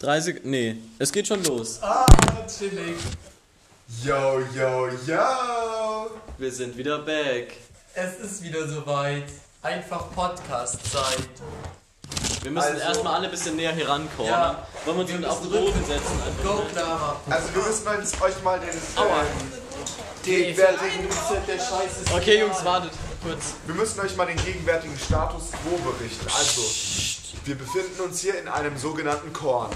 30. Nee, es geht schon los. Ah, chillig. Yo, yo, yo! Wir sind wieder back. Es ist wieder soweit. Einfach Podcast-Zeit. Wir müssen Also- erstmal alle ein bisschen näher hier rankommen. Ja. Wollen wir uns Wir auf den Boden setzen? Einfach Go, mal. Clara. Also wir müssen uns euch mal den Aua. gegenwärtigen, Der Scheiß ist Okay, Jungs, wartet kurz. wir müssen euch mal den gegenwärtigen Status quo berichten. Also, wir befinden uns hier in einem sogenannten Korn.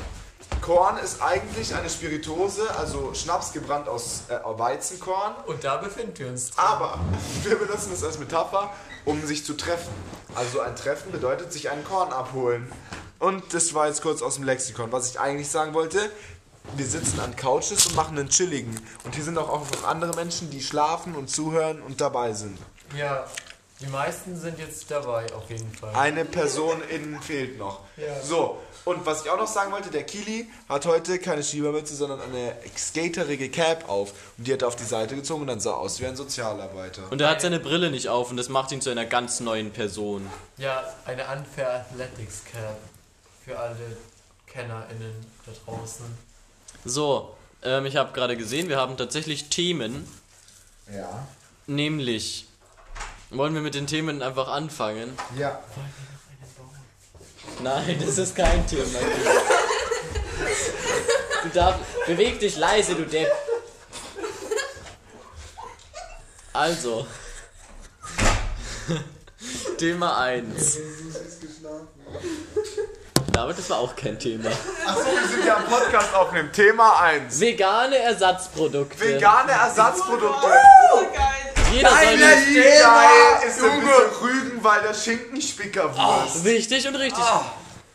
Korn ist eigentlich eine Spirituose, also Schnaps gebrannt aus äh, Weizenkorn. Und da befinden wir uns. drin. Aber wir benutzen es als Metapher, um sich zu treffen. Also ein Treffen bedeutet sich einen Korn abholen. Und das war jetzt kurz aus dem Lexikon. Was ich eigentlich sagen wollte, wir sitzen an Couches und machen einen chilligen. Und hier sind auch noch andere Menschen, die schlafen und zuhören und dabei sind. Ja, die meisten sind jetzt dabei, auf jeden Fall. Eine Person innen fehlt noch. Ja. So, und was ich auch noch sagen wollte, der Kili hat heute keine Schiebermütze, sondern eine skaterige Cap auf. Und die hat er auf die Seite gezogen und dann sah er aus wie ein Sozialarbeiter. Und er hat seine Brille nicht auf und das macht ihn zu einer ganz neuen Person. Ja, eine Unfair Athletics Cap. Für alle KennerInnen da draußen. So, ähm, ich habe gerade gesehen, wir haben tatsächlich Themen. Ja. Nämlich, wollen wir mit den Themen einfach anfangen? Ja. Nein, das ist kein Thema. Du darfst, beweg dich leise, du Depp. Also, Thema 1. David, das war auch kein Thema. Achso, wir sind ja am Podcast aufnehmen. Thema 1. Vegane Ersatzprodukte. Vegane Ersatzprodukte. Jeder soll Alter, nicht. wie geil ist denn bitte Rügenwalder Schinkenspickerwurst? Richtig und richtig.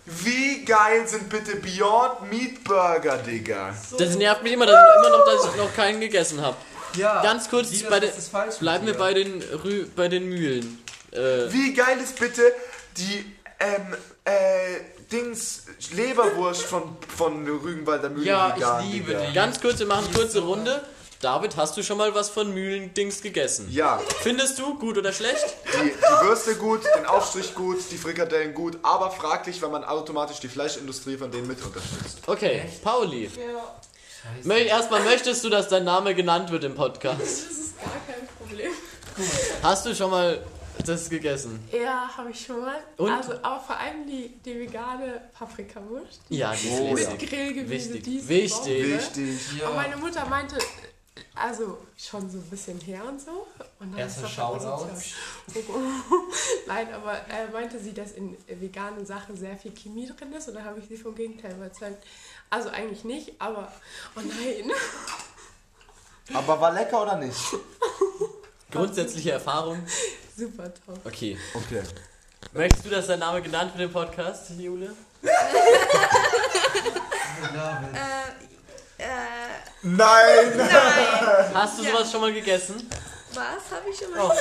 Wie geil sind bitte Beyond Meat Burger, Digga? Das nervt mich immer, dass ich immer noch, dass ich noch keinen gegessen habe. Ja, Ganz kurz, Lieder, bei den, das ist falsch mit bleiben wir bei den, Rü bei den Mühlen. Äh, Wie geil ist bitte die, ähm, äh, Dings, Leberwurst von, von Rügenwalder Mühlen Ja, ich vegan, liebe Digga. die. ganz kurz, wir machen eine kurze Runde. David, hast du schon mal was von Mühlendings gegessen? Ja, Findest du gut oder schlecht? die, die Würste gut, den Aufstrich gut, die Frikadellen gut, aber fraglich, weil man automatisch die Fleischindustrie von denen mit unterstützt. Okay, Pauli. Scheiße. Mö erstmal möchtest du, dass dein Name genannt wird im Podcast? Das ist gar kein Problem. Hast du schon mal das gegessen? Ja, habe ich schon mal. Und? Also, aber vor allem die, die vegane Paprikawurst. Ja, die ist Oh. Mit Grillgemüse, Wichtig. die ist Wichtig. Wichtig. Und Ja. meine Mutter meinte, also schon so ein bisschen her und so. Und dann Erste ist das aber so Shoutouts. zu- Nein, aber äh, meinte sie, dass in veganen Sachen sehr viel Chemie drin ist. Und da habe ich sie vom Gegenteil überzeugt. Also eigentlich nicht, aber oh nein. Aber war lecker oder nicht? Grundsätzliche Erfahrung? Super top. Okay. Okay. Möchtest du, dass dein Name genannt wird im Podcast, Jule? Äh, äh, Nein! nein. Hast du Ja. sowas schon mal gegessen? Was habe ich schon mal? Oh.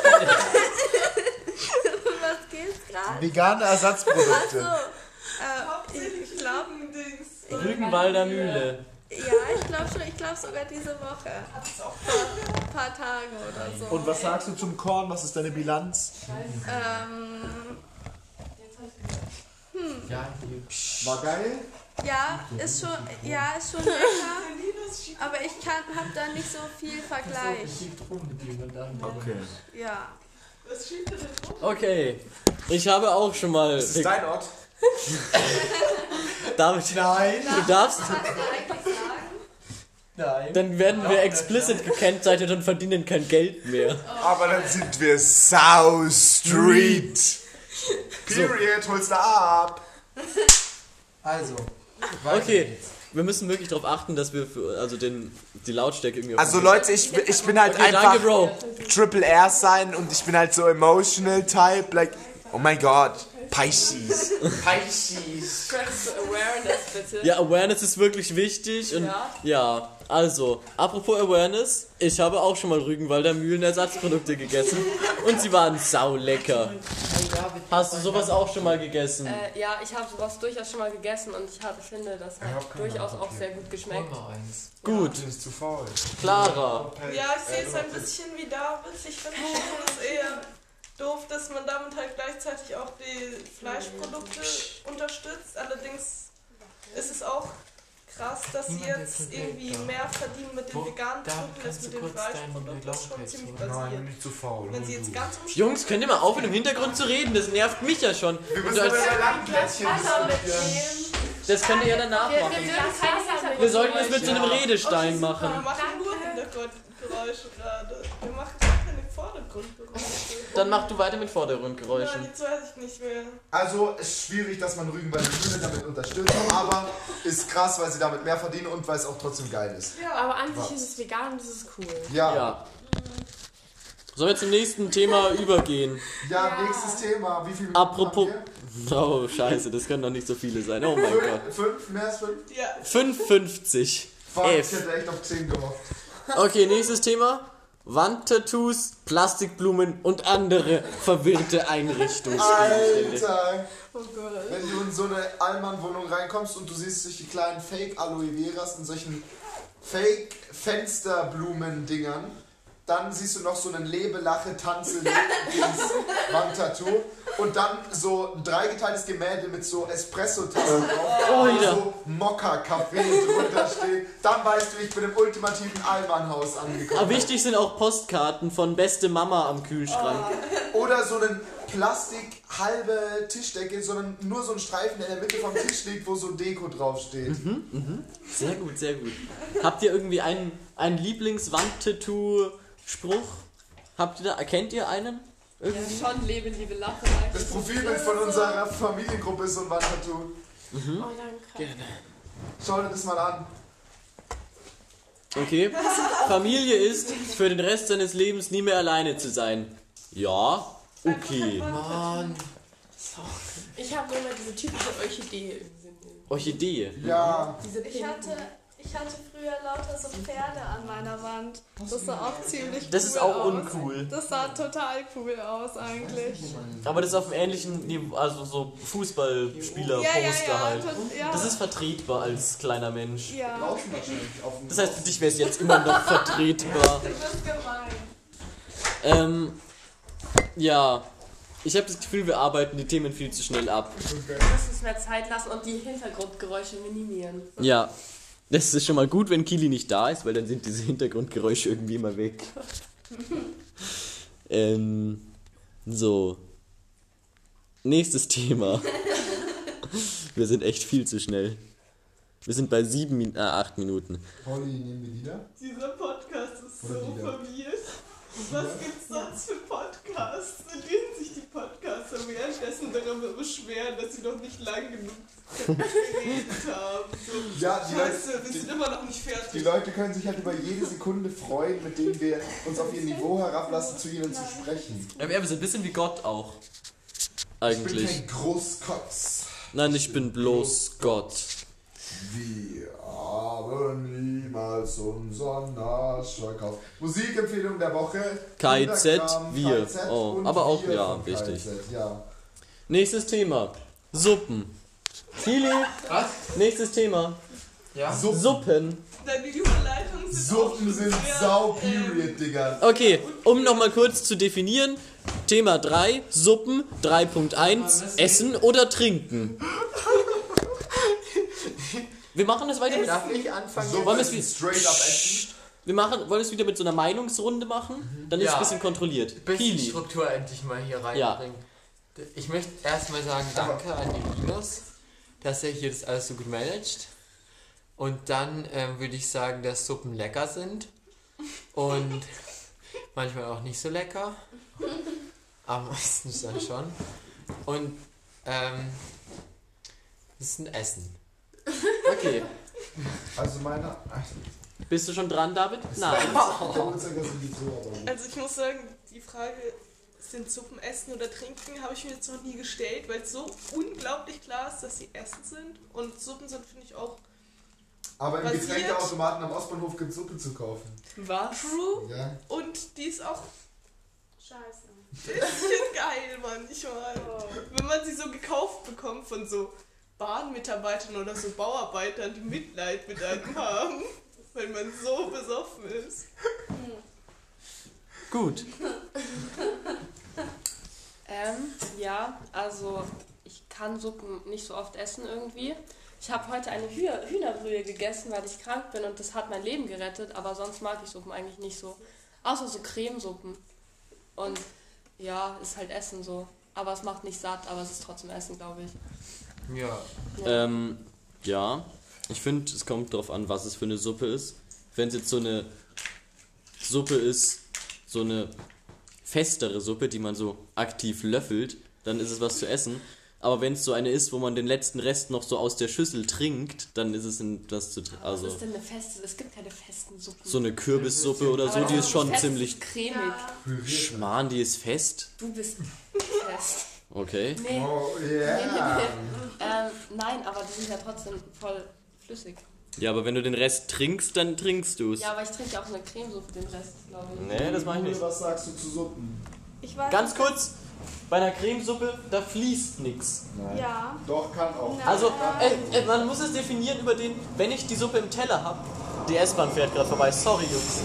Was geht's gerade? Vegane Achso. Ersatzprodukte. Äh, ich ich glaube, Rügenwalder Mühle. ja, ich glaube schon, ich glaube sogar diese Woche. Vor ein paar Tagen oder so. Und was sagst du zum Korn? Was ist deine Bilanz? Ähm, Ja, die- War geil? Ja, ist schon, ja, ist schon lecker. Aber ich kann, habe da nicht so viel Vergleich. Okay. Ja. Okay. Ich habe auch schon mal. Das ist dein Ort? David, Nein. du darfst. Was du eigentlich sagen? Nein. Dann werden wir explicit gekennzeichnet und verdienen kein Geld mehr. Aber dann sind wir South Street. Period, holst du ab. Also. Okay. Wir müssen wirklich darauf achten, dass wir für, also den, die Lautstärke irgendwie. auf- Also Leute, ich, ich bin halt okay, einfach danke, Bro. Triple R sein und ich bin halt so emotional type, like, oh my god, Pisces. Pisces. Press Awareness bitte. Ja, Awareness ist wirklich wichtig und Ja? ja, also, apropos Awareness, ich habe auch schon mal Rügenwalder Mühlenersatzprodukte gegessen und sie waren sau lecker. Hast du sowas auch schon mal gegessen? Äh, ja, ich habe sowas durchaus schon mal gegessen und ich hab, finde, das hat durchaus auch sehr gut geschmeckt. Eins. Gut, Du bist zu faul. Clara. Ja, ich sehe es ein bisschen wie David. Ich finde schon, es eher doof, dass man damit halt gleichzeitig auch die Fleischprodukte unterstützt. Allerdings ist es auch krass, dass sie jetzt irgendwie mehr verdienen mit den veganen Produkten als mit den Fleischprodukten. Das ist schon ziemlich basiert. nicht zu faul. Wenn sie jetzt ganz umstellen- Jungs, könnt ihr mal aufhören, im Hintergrund zu reden? Das nervt mich ja schon. Wir müssen über Landplätzchen das könnt ihr ja danach Wir, machen. wir, wir, Wir sollten es mit so einem Redestein super. machen. Wir machen nur Hintergrundgeräusche gerade. Wir machen Vordergrundgeräusche. Dann mach du weiter mit Nein, Vordergrundgeräuschen. jetzt weiß ich nicht mehr. Also, es ist schwierig, dass man Rügen bei der Mühle damit unterstützt, aber ist krass, weil sie damit mehr verdienen und weil es auch trotzdem geil ist. Ja, Aber an sich ist es vegan und das ist cool. Ja, ja, Ja. Sollen wir zum nächsten Thema übergehen? nächstes Thema. Wie viele Minuten Apropos. Oh, scheiße, das können doch nicht so viele sein. Oh mein? Gott. Fünf, mehr als fünf? ja. 5,50. Fuck, ich F. hätte echt auf 10 gehofft. Okay, nächstes Thema. Wandtattoos, Plastikblumen und andere verwirrte Einrichtungsgegenstände. Alter! Oh Gott. Wenn du in so eine Allmann-Wohnung reinkommst und du siehst solche kleinen Fake-Aloe Veras in solchen Fake-Fensterblumen-Dingern, dann siehst du noch so einen Lebelache tanze Wandtattoo und dann so ein dreigeteiltes Gemälde mit so Espresso-Tassen drauf, Oh, ja. so Mokka-Kaffee drunter steht. Dann weißt du, ich bin im ultimativen Allmann-Haus angekommen. Aber wichtig sind auch Postkarten von beste Mama am Kühlschrank. Oder so einen Plastik halbe Tischdecke, sondern nur so ein Streifen, der in der Mitte vom Tisch liegt, wo so Deko draufsteht. Sehr gut, sehr gut. Habt ihr irgendwie einen, einen Lieblings-Wandtattoo-Spruch? Habt ihr da, erkennt ihr einen? Ja, schon Lebe, Liebe, Lache. Das Profilbild von unserer Familiengruppe ist so ein Wandtattoo. Oh, danke. Schau dir das mal an. Okay. Familie ist, für den Rest seines Lebens nie mehr alleine zu sein. Ja, okay. Mann. Ich habe immer diese typische Orchidee im Sinn. Orchidee. Ja. Diese Ich hatte, ich hatte früher lauter so Pferde an meiner Wand. Das sah auch ziemlich Das cool ist auch aus. uncool. Das sah total cool aus eigentlich. Aber das ist auf einem ähnlichen Niveau, also so Fußballspieler-Poster Ja, ja, ja, halt. ja. Das ist vertretbar als kleiner Mensch. ja. Dem Das heißt, für dich wäre es jetzt immer noch vertretbar. Das ist gemein. Ähm, ja. Ich habe das Gefühl, wir arbeiten die Themen viel zu schnell ab. Wir müssen uns mehr Zeit lassen und die Hintergrundgeräusche minimieren. Ja. Das ist schon mal gut, wenn Kili nicht da ist, weil dann sind diese Hintergrundgeräusche irgendwie immer weg. ähm, so. Nächstes Thema. Wir sind echt viel zu schnell. Wir sind bei sieben, Min äh, acht Minuten. Holly, nehmen wir die da? Dieser Podcast ist Oder so verwirrt. Was gibt's sonst für Podcasts, in denen Podcaster währenddessen darüber beschweren, dass sie noch nicht lang genug geredet haben? So, Ja, die Scheiße, Leute, wir die, sind immer noch nicht fertig. die Leute können sich halt über jede Sekunde freuen, mit denen wir uns auf ihr Niveau herablassen, zu ihnen zu sprechen. Ja, wir sind ein bisschen wie Gott auch. Ich bin Eigentlich. kein Großkotz. Nein, ich bin bloß Gott. Wir haben niemals unseren Arsch verkauft. Musikempfehlung der Woche. KIZ, Kinderkram, wir. KIZ Oh, aber auch, wir ja, wichtig. Ja. Nächstes Thema. Suppen. Kili, Was? nächstes Thema. Ja? Suppen, Suppen. Sind Suppen sind sehr, ähm, sau-period, Digga. Okay, um nochmal kurz zu definieren. Thema 3, Suppen. 3.1, Essen oder Trinken. Wir machen das weiter mit. Darf ich anfangen? So Wollen wir es straight up essen. Wir machen, wollen wir es wieder mit so einer Meinungsrunde machen? Dann ist es Ja. ein bisschen kontrolliert. bisschen Kili. Struktur endlich mal hier reinbringen. Ich möchte erstmal sagen, danke an den Linus, dass er hier das alles so gut managt. Und dann ähm, würde ich sagen, dass Suppen lecker sind. Und manchmal auch nicht so lecker. Aber meistens dann schon. Und ähm, das ist ein Essen. Okay. Also meine... Bist du schon dran, David? Nein. Also ich muss sagen, die Frage, sind Suppen essen oder trinken, habe ich mir jetzt noch nie gestellt, weil es so unglaublich klar ist, dass sie essen sind. Und Suppen sind, finde ich, auch Aber im Basiert- Getränkeautomaten am Ostbahnhof gibt Suppe zu kaufen. Was? true. Ja. Und die ist auch Scheiße. bisschen geil manchmal. Wenn man sie so gekauft bekommt von so Bahnmitarbeitern oder so Bauarbeitern, die Mitleid mit einem haben, weil man so besoffen ist. Gut. Ähm, ja, also ich kann Suppen nicht so oft essen irgendwie. Ich habe heute eine Hüh Hühnerbrühe gegessen, weil ich krank bin und das hat mein Leben gerettet, aber sonst mag ich Suppen eigentlich nicht so. Außer so Cremesuppen. Und ja, ist halt Essen so. Aber es macht nicht satt, aber es ist trotzdem Essen, glaube ich. Ja. Ja. Ähm, ja. Ich finde, es kommt darauf an, was es für eine Suppe ist. Wenn es jetzt so eine Suppe ist, so eine festere Suppe, die man so aktiv löffelt, dann ist es was zu essen. Aber wenn es so eine ist, wo man den letzten Rest noch so aus der Schüssel trinkt, dann ist es ein, was zu trinken. Also was ist denn eine feste? Es gibt keine festen Suppen. So eine Kürbissuppe oder so, die ist schon fest ziemlich. cremig. Schmarrn, die ist fest. Du bist fest. Okay. Nee. Oh, Nee, nee, yeah. nee. Ähm, nein, aber die sind ja trotzdem voll flüssig. Ja, aber wenn du den Rest trinkst, dann trinkst du es. Ja, aber ich trinke ja auch eine Cremesuppe, den Rest, glaube ich. Nee, das mache ich nicht. Was sagst du zu Suppen? Ich weiß Ganz kurz, bei einer Cremesuppe, da fließt nichts. Ja. Doch, kann auch. Nein. Also, äh, äh, man muss es definieren über den, wenn ich die Suppe im Teller habe. Die S-Bahn fährt gerade vorbei, sorry Jungs.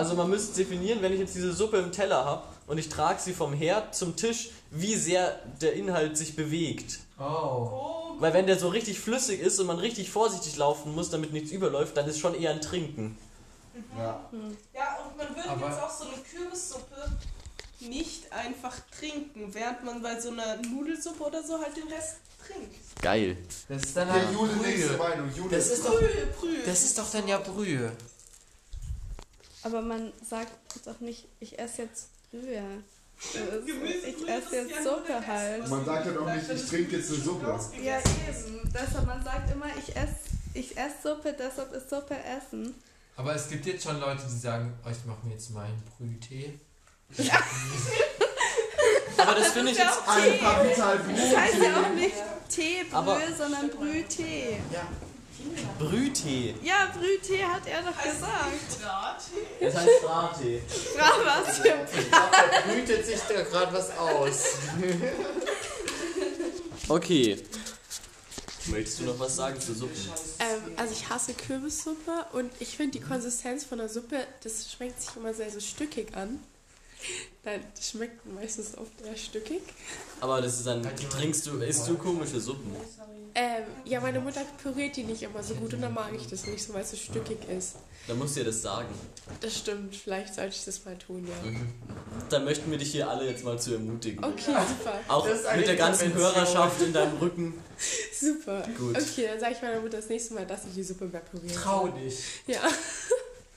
Also man müsste definieren, wenn ich jetzt diese Suppe im Teller habe und ich trage sie vom Herd zum Tisch, wie sehr der Inhalt sich bewegt. Oh. Weil wenn der so richtig flüssig ist und man richtig vorsichtig laufen muss, damit nichts überläuft, dann ist schon eher ein Trinken. Ja. Ja, und man würde Aber- jetzt auch so eine Kürbissuppe nicht einfach trinken, während man bei so einer Nudelsuppe oder so halt den Rest trinkt. Geil. Das ist dann Ja, halt Jule, nächste Brühe. Meinung. Jule Das ist doch, Brühe, Brühe. das ist doch dann ja Brühe. Aber man sagt jetzt auch nicht, ich esse jetzt Brühe. Also, Gemüsebrühe, ich das esse jetzt ja Suppe halt. Man sagt ja doch bleibt, nicht, ich trinke jetzt eine Suppe. Ja, eben. Deshalb, man sagt immer, ich esse ich ess Suppe, deshalb ist Suppe Essen. Aber es gibt jetzt schon Leute, die sagen, oh, ich mache mir jetzt mal einen Brühtee. Aber das finde ich jetzt. Ein Kapital Das heißt ja auch nicht Teebrühe, sondern Brühtee. Brühtee. Ja, Brühtee hat er doch Heißt gesagt. Das heißt Brattee. Fra was für Da brütet sich da gerade was aus. Okay. Möchtest du noch was sagen zu Suppen? Ähm, also ich hasse Kürbissuppe und ich finde die Konsistenz von der Suppe, das schmeckt sich immer sehr so stückig an. Nein, das schmeckt meistens oft eher stückig. Aber das ist dann, trinkst du, isst du komische Suppen? Ähm, ja, meine Mutter püriert die nicht immer so gut und dann mag ich das nicht so, weil es so stückig ist. Dann musst du dir das sagen. Das stimmt, vielleicht sollte ich das mal tun, ja. Dann möchten wir dich hier alle jetzt mal zu ermutigen. Okay, super. Auch mit der ganzen. Hörerschaft in deinem Rücken. Super. Gut. Okay, dann sage ich meiner Mutter das nächste Mal, dass sie die Suppe mehr püriert. Trau dich. Ja.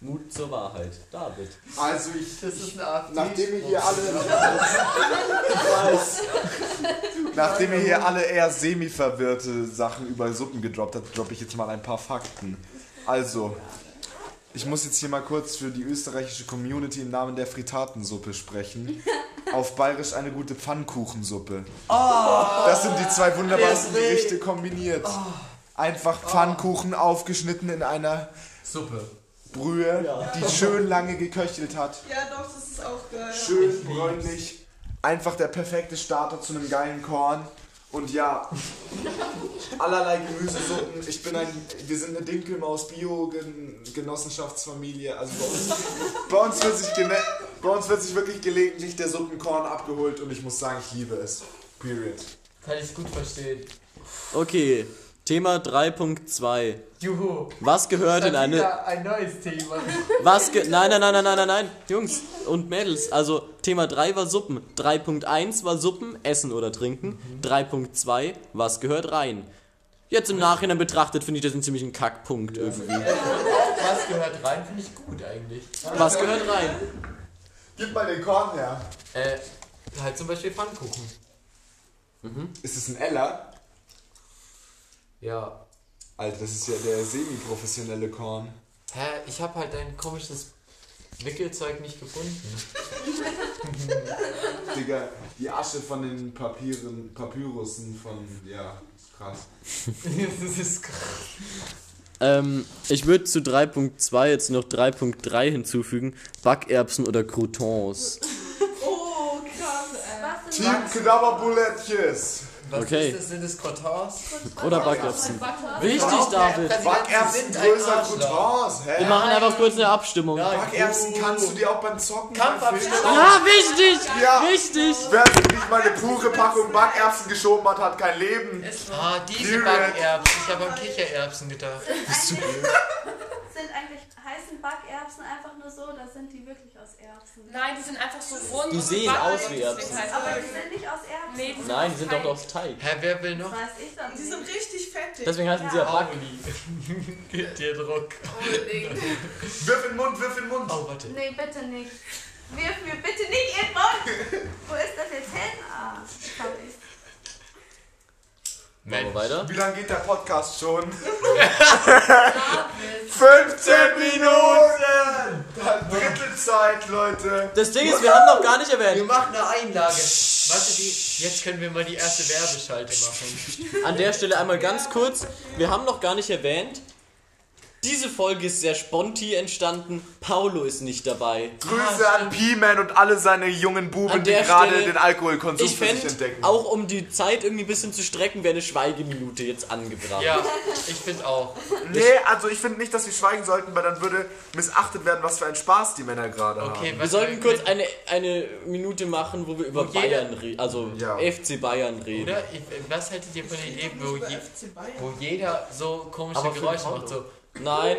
Mut zur Wahrheit. David. Also ich, Das ist eine Art. nachdem ihr hier alle, nachdem ihr hier alle eher semi-verwirrte Sachen über Suppen gedroppt habt, droppe ich jetzt mal ein paar Fakten. Also, ich muss jetzt hier mal kurz für die österreichische Community im Namen der Fritatensuppe sprechen. Auf Bayerisch eine gute Pfannkuchensuppe. Das sind die zwei wunderbarsten. Gerichte kombiniert. Einfach Pfannkuchen aufgeschnitten in einer Suppe. Brühe, die schön lange geköchelt hat. Ja, doch, das ist auch geil. Schön bräunlich. Einfach der perfekte Starter zu einem geilen Korn. Und ja, allerlei Gemüsesuppen. Ich bin ein, wir sind eine Dinkelmaus Bio-Genossenschaftsfamilie. Also bei uns, bei, uns wird sich bei uns wird sich wirklich gelegentlich der Suppenkorn abgeholt und ich muss sagen, ich liebe es. Period. Kann ich gut verstehen. Okay, Thema 3.2. Juhu. Was gehört in eine. wieder ein neues Thema. Was ge nein, nein, nein, nein, nein, nein, nein. Jungs und Mädels. Also Thema 3 war Suppen. 3.1 war Suppen, Essen oder Trinken. 3.2, was gehört rein? Jetzt im Nachhinein betrachtet finde ich das einen ziemlichen Kackpunkt irgendwie. Was gehört rein, finde ich gut eigentlich. Was gehört rein? Gib mal den Korn her. Äh, halt zum Beispiel Pfannkuchen. Ist es ein Eller? Ja. Alter, das ist ja der semi-professionelle Korn. Hä, ich habe halt ein komisches Wickelzeug nicht gefunden. Digga, die Asche von den Papieren, Papyrussen von, ja, krass. das ist krass. Ähm, ich würde zu 3.2 jetzt noch 3.3 hinzufügen. Backerbsen oder Croutons. Oh, Was Team Knabberbulettjes. Was Okay. ist das? Sind das Croutons? Oder Backerbsen. Richtig, Genau, David. Backerbsen größer. Croutons. Hä? Wir machen einfach kurz eine Abstimmung. Ja, Backerbsen kannst du dir auch beim Zocken Kampfabstimmung. Ja, wichtig! Ja. Wichtig! Wer sich nicht mal eine pure Packung Backerbsen geschoben hat, hat kein Leben. Ah, diese. Backerbsen. Ich habe an Kichererbsen gedacht. sind eigentlich, heißen Backerbsen einfach nur so, oder sind die wirklich aus Erbsen? Nein, die sind einfach so rund. Die sehen aus wie Erbsen. Aber das- die sind nicht aus Erbsen. Nee, die Nein, die sind doch aus Teig. Hä, wer will noch? Weiß ich doch Die nicht. sind richtig fettig. Deswegen heißen sie ja Back. Gib dir Druck. Wirf in den Mund, wirf in den Mund. Oh, warte. Nee, bitte nicht. Wirf mir bitte nicht in den Mund. Wo ist das jetzt hin? Ah, hab ich. Weiter. Wie lange geht der Podcast schon? David. 15 Minuten! Drittelzeit, Leute. Das Ding ist, wir haben noch gar nicht Wir erwähnt. machen eine Einlage. Warte, die, jetzt können wir mal die erste Werbeschalte machen. An der Stelle einmal ganz kurz. Wir haben noch gar nicht erwähnt. Diese Folge ist sehr sponti entstanden. Paulo ist nicht dabei. Grüße an P-Man und alle seine jungen Buben, die gerade den Alkoholkonsum Ich für sich entdecken. auch um die Zeit irgendwie ein bisschen zu strecken, wäre eine Schweigeminute jetzt angebracht. Ja, ich finde auch. Nee, also ich finde nicht, dass wir schweigen sollten, weil dann würde missachtet werden, was für einen Spaß die Männer gerade Okay, haben. Wir sollten kurz eine, eine Minute machen, wo wir über Wo Bayern reden, also Ja. FC Bayern reden. Oder? Ich, was haltet ihr von der Idee, wo, je, FC Bayern. wo jeder so komische Geräusche macht? So, Nein.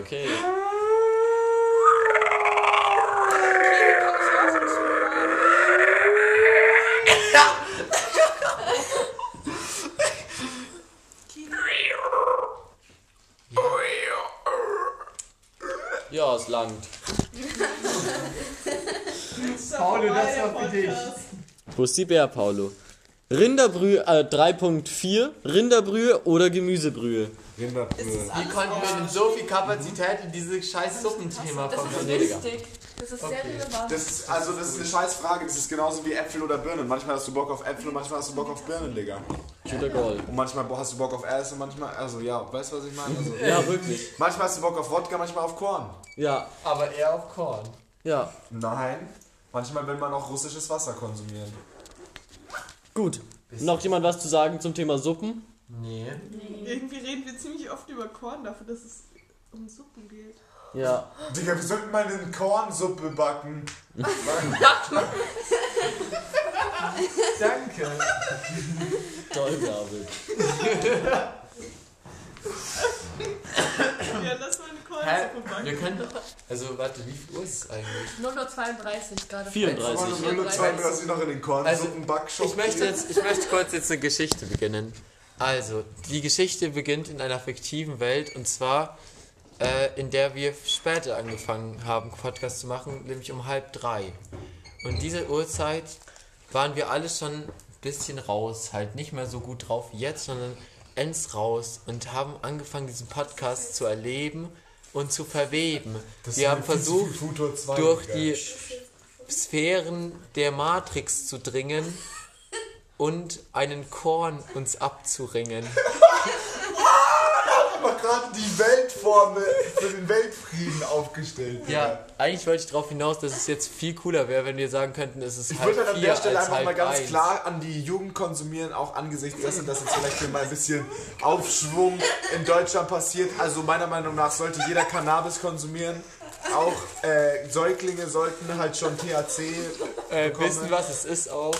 Okay. Ja, es langt. Paulo, das war für dich. Wo ist die Bär, Paulo? Rinderbrühe, äh, 3.4, Rinderbrühe oder Gemüsebrühe? Rinderbrühe. Wie konnten wir denn so viel Kapazität in dieses scheiß Suppenthema Das ist wichtig. Das ist sehr Okay. relevant. Das ist, also das ist eine scheiß Frage. Das ist genauso wie Äpfel oder Birnen. Manchmal hast du Bock auf Äpfel und manchmal hast du Bock auf Birnen, Digga. Shooter Goal. Und manchmal hast du Bock auf Ass und manchmal, also ja, weißt du, was ich meine? Also, Ja, wirklich. manchmal hast du Bock auf Wodka, manchmal auf Korn. Ja, Aber eher auf Korn. ja. Nein. Manchmal will man auch russisches Wasser konsumieren. Gut. Noch jemand was zu sagen zum Thema Suppen? Nee. Irgendwie reden wir ziemlich oft über Korn dafür, dass es um Suppen geht. Ja. Digga, wir sollten mal eine Kornsuppe backen. Danke. Toll, David. Ja, lass mal eine Hä? Wir können doch. Also, warte, wie viel Uhr ist es eigentlich? 0.32 gerade. 34. Und nur zwei, dass sie noch in den Kornsuppenbackshop Ich möchte, jetzt, ich möchte kurz jetzt eine Geschichte beginnen. Also, die Geschichte beginnt in einer fiktiven Welt und zwar äh, in der wir später angefangen haben, Podcast zu machen, nämlich um halb drei. Und diese Uhrzeit waren wir alle schon ein bisschen raus, halt nicht mehr so gut drauf wie jetzt, sondern ends raus und haben angefangen, diesen Podcast zu erleben und zu verweben. wir haben versucht, durch die Sphären der Matrix zu dringen und einen Korn uns abzuringen. Aber gerade die Weltformel für den Weltfrieden aufgestellt. Ja, eigentlich wollte ich darauf hinaus, dass es jetzt viel cooler wäre, wenn wir sagen könnten, es ist Ich halb würde halt an der Stelle einfach mal ganz eins. klar an die Jugend konsumieren, auch angesichts dessen, dass jetzt vielleicht hier mal ein bisschen Aufschwung in Deutschland passiert. Also meiner Meinung nach sollte jeder Cannabis konsumieren. Auch äh, Säuglinge sollten halt schon THC äh, bekommen. wissen, was es ist auch.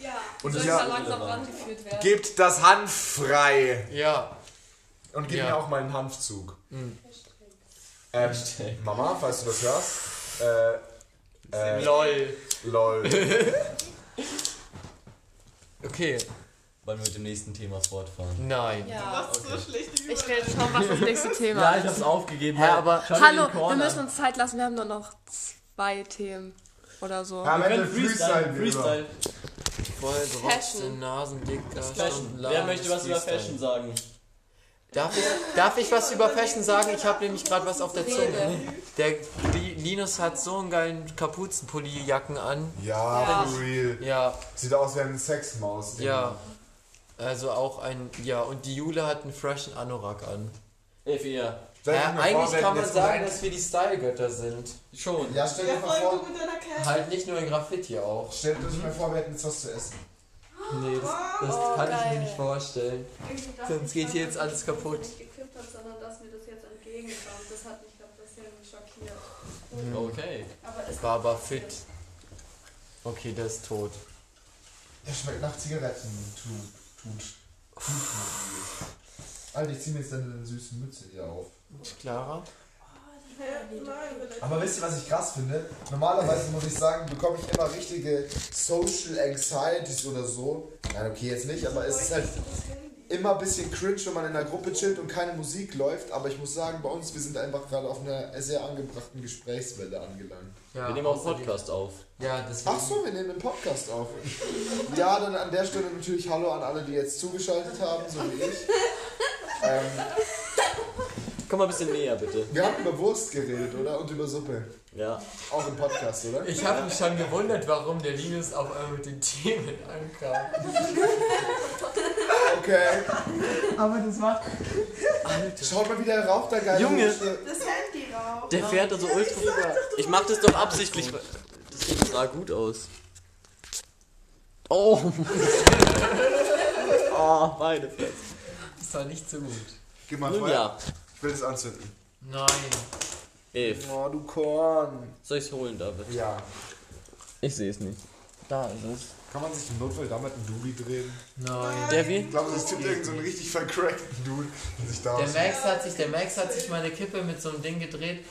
Ja. Und Soll ja ja, langsam rangeführt werden. gebt das Hanf frei. Ja, Und gib Ja. mir auch mal einen Hanfzug. Ähm, Mama, falls du das hörst. Äh, äh, lol. lol. Okay, Wollen wir mit dem nächsten Thema fortfahren? nein. Ja. Was ist so schlecht die Ich will jetzt schauen, was das nächste Thema Ja, ist. ich hab's aufgegeben. Hä, aber- Hallo, wir müssen uns Zeit lassen. Wir haben nur noch zwei Themen oder so. Ja, Wir können Freestyle, Freestyle, Freestyle. Voll Fashion. Rotze, Nasendicker, Fashion. Wer möchte was über. Fashion sagen? Darf ich, darf ich was über Fashion sagen? Ich habe nämlich gerade was auf der Zunge. Der Linus hat so einen geilen Kapuzenpulli-Jacken an. Ja, Ja. for real. Ja, Sieht aus wie eine Sexmaus. ja. Also auch ein, ja, und die Jule hat einen freshen Anorak an. F4. Ja, eigentlich kann man sagen, dass wir die Style-Götter sind. Schon. Ja, stell dir Ja, vor, gut mit deiner Kette. Halt nicht nur in Graffiti auch. stell dir mal vor, wir hätten jetzt was zu essen. Nee, das, das Oh, kann ich geil. mir nicht vorstellen. Sonst ich geht hier jetzt alles kaputt. nicht gekippt hat, sondern dass mir das jetzt entgegenkommt. Das hat mich gerade ein bisschen schockiert. Okay. Aber es War aber fit. Okay, der ist tot. Der schmeckt nach Zigaretten. Tut. Tut. Tut. Alter, ich zieh mir jetzt deine süßen Mütze hier auf. Clara? Aber wisst ihr, was ich krass finde? Normalerweise muss ich sagen, bekomme ich immer richtige Social Anxieties oder so. Nein, okay, jetzt nicht, aber es ist halt immer ein bisschen cringe, wenn man in einer Gruppe chillt und keine Musik läuft. Aber ich muss sagen, bei uns, wir sind einfach gerade auf einer sehr angebrachten Gesprächswelle angelangt. Ja, Wir nehmen auch einen Podcast auf. Ja. Ach so, wir nehmen einen Podcast auf. Ja, dann an der Stelle natürlich Hallo an alle, die jetzt zugeschaltet haben, so wie ich. Ähm, Komm mal ein bisschen näher, bitte. wir haben über Wurst geredet, oder? Und über Suppe. Ja. Auch im Podcast, oder? Ich habe mich schon gewundert, warum der Linus auf einmal mit den Themen ankam. Okay. Aber das macht. Schaut mal, wie der Rauch da geil Junge. ist. Das Handy raucht. Der fährt da so ultra. Ich mach das doch absichtlich. Das sieht sah gut aus. Oh. oh, meine Fresse. Das war nicht so gut. Gib mal Nun ja. Ich will das anzünden. Nein. Elf. Oh, du Korn. Soll ich's holen, David? Ja. Ich sehe es nicht. Da ist es. Kann man sich im Notfall damit einen Dubi drehen? Nein. Der wie? Ich glaube, es gibt irgendeinen so einen richtig vercrackten Dude, der sich da Der Max hat sich, der Max hat sich mal eine Kippe mit so einem Ding gedreht.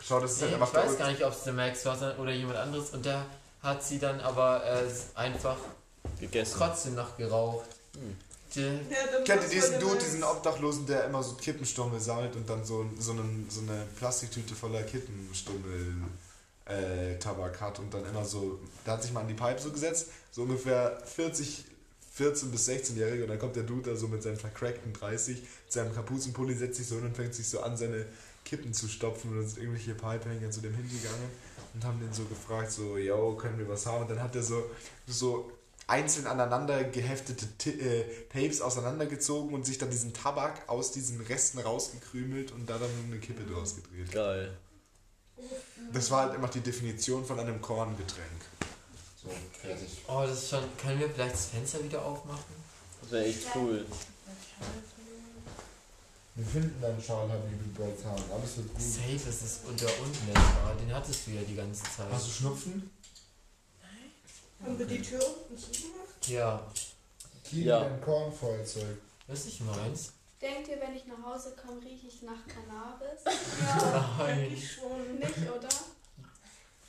Schau, das ist Nee, halt ich weiß gar nicht, ob es der Max war oder jemand anderes. Und der hat sie dann aber äh, einfach Gegessen. trotzdem noch geraucht. Der, Ja, Kennt ihr diesen Dude, diesen Obdachlosen, der immer so Kippenstummel sammelt und dann so, so, einen, so eine Plastiktüte voller Kippenstummel äh, Tabak hat und dann immer so, der hat sich mal an die Pipe so gesetzt, so ungefähr 40, 14 bis 16-Jährige und dann kommt der Dude da so mit seinem vercrackten 30, mit seinem Kapuzenpulli, setzt sich so hin und fängt sich so an, seine Kippen zu stopfen und dann sind irgendwelche Pipehänger zu dem hingegangen und haben den so gefragt, so, yo, können wir was haben? Und dann hat er so, so einzeln aneinander geheftete Ti- äh, Tapes auseinandergezogen und sich dann diesen Tabak aus diesen Resten rausgekrümelt und da dann eine Kippe draus gedreht. Geil. Das war halt immer die Definition von einem Korngetränk. So, fertig. oh, das ist schon. Können wir vielleicht das Fenster wieder aufmachen? Das wäre echt cool. Wir finden deinen Schal, Habibi Brazan. Alles wird gut. Safe ist es unter unten der Schal. Den hattest du ja die ganze Zeit. Hast du Schnupfen? Haben wir die Tür unten zugemacht? Ja, Kili, Ja. dein Kornfeuerzeug. was ich meins. Denkt ihr, wenn ich nach Hause komme, rieche ich nach Cannabis? Ja, Nein. eigentlich schon. Nicht, oder?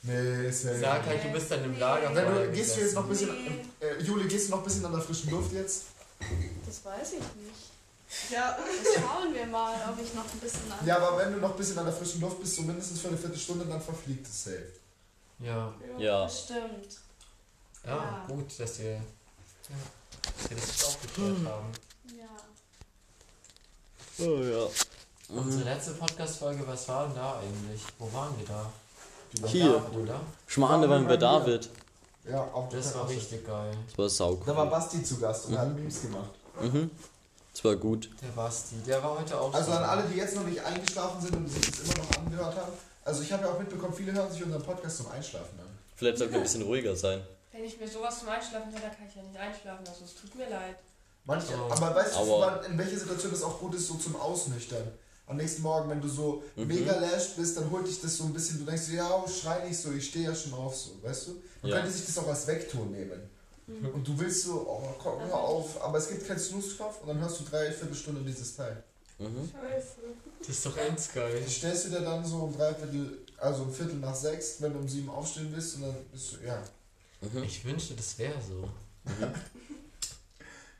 Nee, safe. Sag halt, du bist dann im Lager. Wenn du, gehst du jetzt noch ein bisschen, Nee. äh, Juli, gehst du noch ein bisschen an der frischen Luft jetzt? Das weiß ich nicht. Ja, Das schauen wir mal, ob ich noch ein bisschen nach. Ja, aber wenn du noch ein bisschen an der frischen Luft bist, so mindestens für eine Viertelstunde, dann verfliegt es safe. Ja. Ja. Das stimmt. Ja, Ja. gut, dass wir, ja, dass wir das jetzt aufgeklärt haben. Ja. Oh ja. Unsere letzte Podcast-Folge, was war denn da eigentlich? Wo waren wir da? Die Hier. David, oder? Schmande waren bei David. Ja, auch Das war richtig geil. Das war saucool. Da war Basti zu Gast und hat Memes gemacht. Mhm. Das war gut. Der Basti, der war heute auch Also so. an alle, die jetzt noch nicht eingeschlafen sind und sich jetzt immer noch angehört haben. Also ich habe ja auch mitbekommen, viele hören sich unseren Podcast zum Einschlafen an. Vielleicht sollten wir ein bisschen ruhiger sein. Wenn ich mir sowas zum Einschlafen höre, dann kann ich ja nicht einschlafen. Also es tut mir leid. Manche, Oh. aber weißt du, wann- in welcher Situation das auch gut ist, so zum Ausnüchtern? Am nächsten Morgen, wenn du so Mhm. mega lashed bist, dann holt dich das so ein bisschen, du denkst dir, ja, oh, schrei nicht so, ich stehe ja schon auf, so, weißt du? Man Ja. könnte sich das auch als Wegton nehmen. Und du willst so, oh, komm, hör auf, aber es gibt keinen Snooze-Knopf und dann hörst du drei Viertelstunde dieses Teil. Mhm. scheiße. Das ist doch endgeil. Die stellst du dir dann so um drei Viertel, also um Viertel nach sechs, wenn du um sieben aufstehen willst und dann bist du, ja. Mhm. Ich wünschte, das wäre so.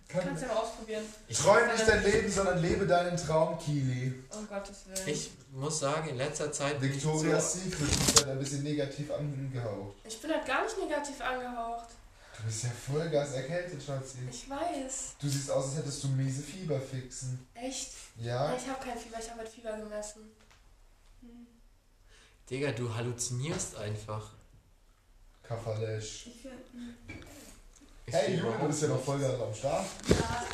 Kann, Kannst du ja mal ausprobieren. Ich, träum nicht dein Leben, sondern lebe deinen Traum, Kili. Um Gottes Willen. ich muss sagen, in letzter Zeit bin ich Victoria's so, Secret ist halt ein bisschen negativ angehaucht. Ich bin halt gar nicht negativ angehaucht. Du bist ja Vollgas erkältet, Schatzi. Ich weiß. Du siehst aus, als hättest du miese Fieberfixen. Echt? Ja? Ich habe kein Fieber, ich habe halt Fieber gemessen. Digga, du halluzinierst einfach. Kafalesch. Hey Jule, du bist ja noch voll am Start. Ja,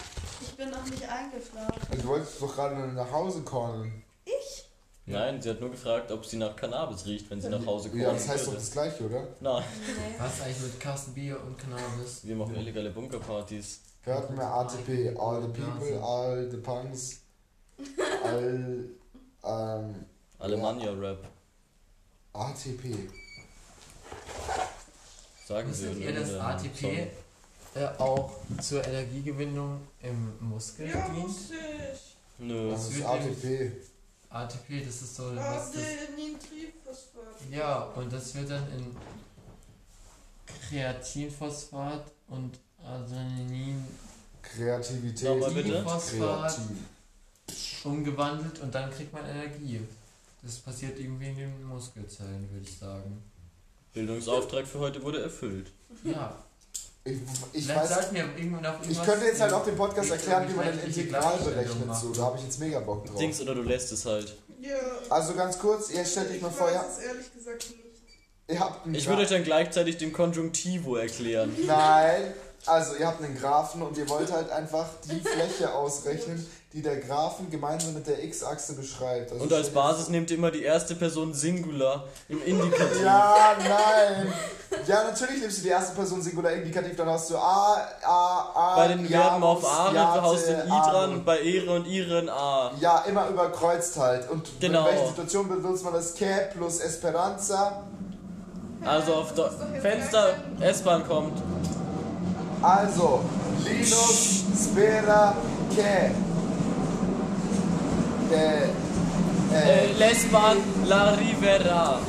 ich bin noch nicht eingeschlafen. Du wolltest doch gerade nach Hause kommen. Ich? Nein, sie hat nur gefragt, ob sie nach Cannabis riecht, wenn sie nach Hause kommt. Ja, das heißt doch das gleiche, oder? Nein, Nee. Was eigentlich mit Kasten Bier und Cannabis? wir machen illegale Bunkerpartys. Hört mir ATP, all the people, all the punks, all ähm, Alemannia-Rap. ATP. Sagen sie Wusstet in ihr, dass ATP äh, auch zur Energiegewinnung im Muskel Ja, dient? wusste ich. Nö. Was ist wird ATP? ATP, das ist so was das. Ja, und das wird dann in Kreatinphosphat und Adenin Kreativität. Kreativ. umgewandelt und dann kriegt man Energie. Das passiert irgendwie in den Muskelzellen, würde ich sagen. Bildungsauftrag für heute wurde erfüllt. Ja, Ich, ich vielleicht weiß, noch ich könnte jetzt halt auch den Podcast erklären, wie man den Integral berechnet. So, da habe ich jetzt mega Bock drauf. Dings oder du lässt es halt. Ja. Also ganz kurz, ihr stellt euch Ich mal vor, ihr, weiß es ehrlich gesagt nicht. ihr habt einen Ich würde euch dann gleichzeitig den Konjunktivo erklären. Nein, also ihr habt einen Graphen und ihr wollt halt einfach die Fläche ausrechnen, die der Graphen gemeinsam mit der x-Achse beschreibt. Also Und als Basis nehmt ihr immer die erste Person Singular im Indikativ. Ja, nein. Ja, natürlich nimmst du die erste Person Singular Indikativ, dann hast du A, A, A. Bei den Verben auf A Jate, du haust den I dran und bei Ehre und Ihre ein A. Ja, immer überkreuzt halt. Und Genau. in welcher Situation benutzt man das Que plus Esperanza? Also auf der Fenster, S-Bahn kommt. Also, Linus, Spera, Que. Äh, Äh, äh, Lesbahn, La Rivera.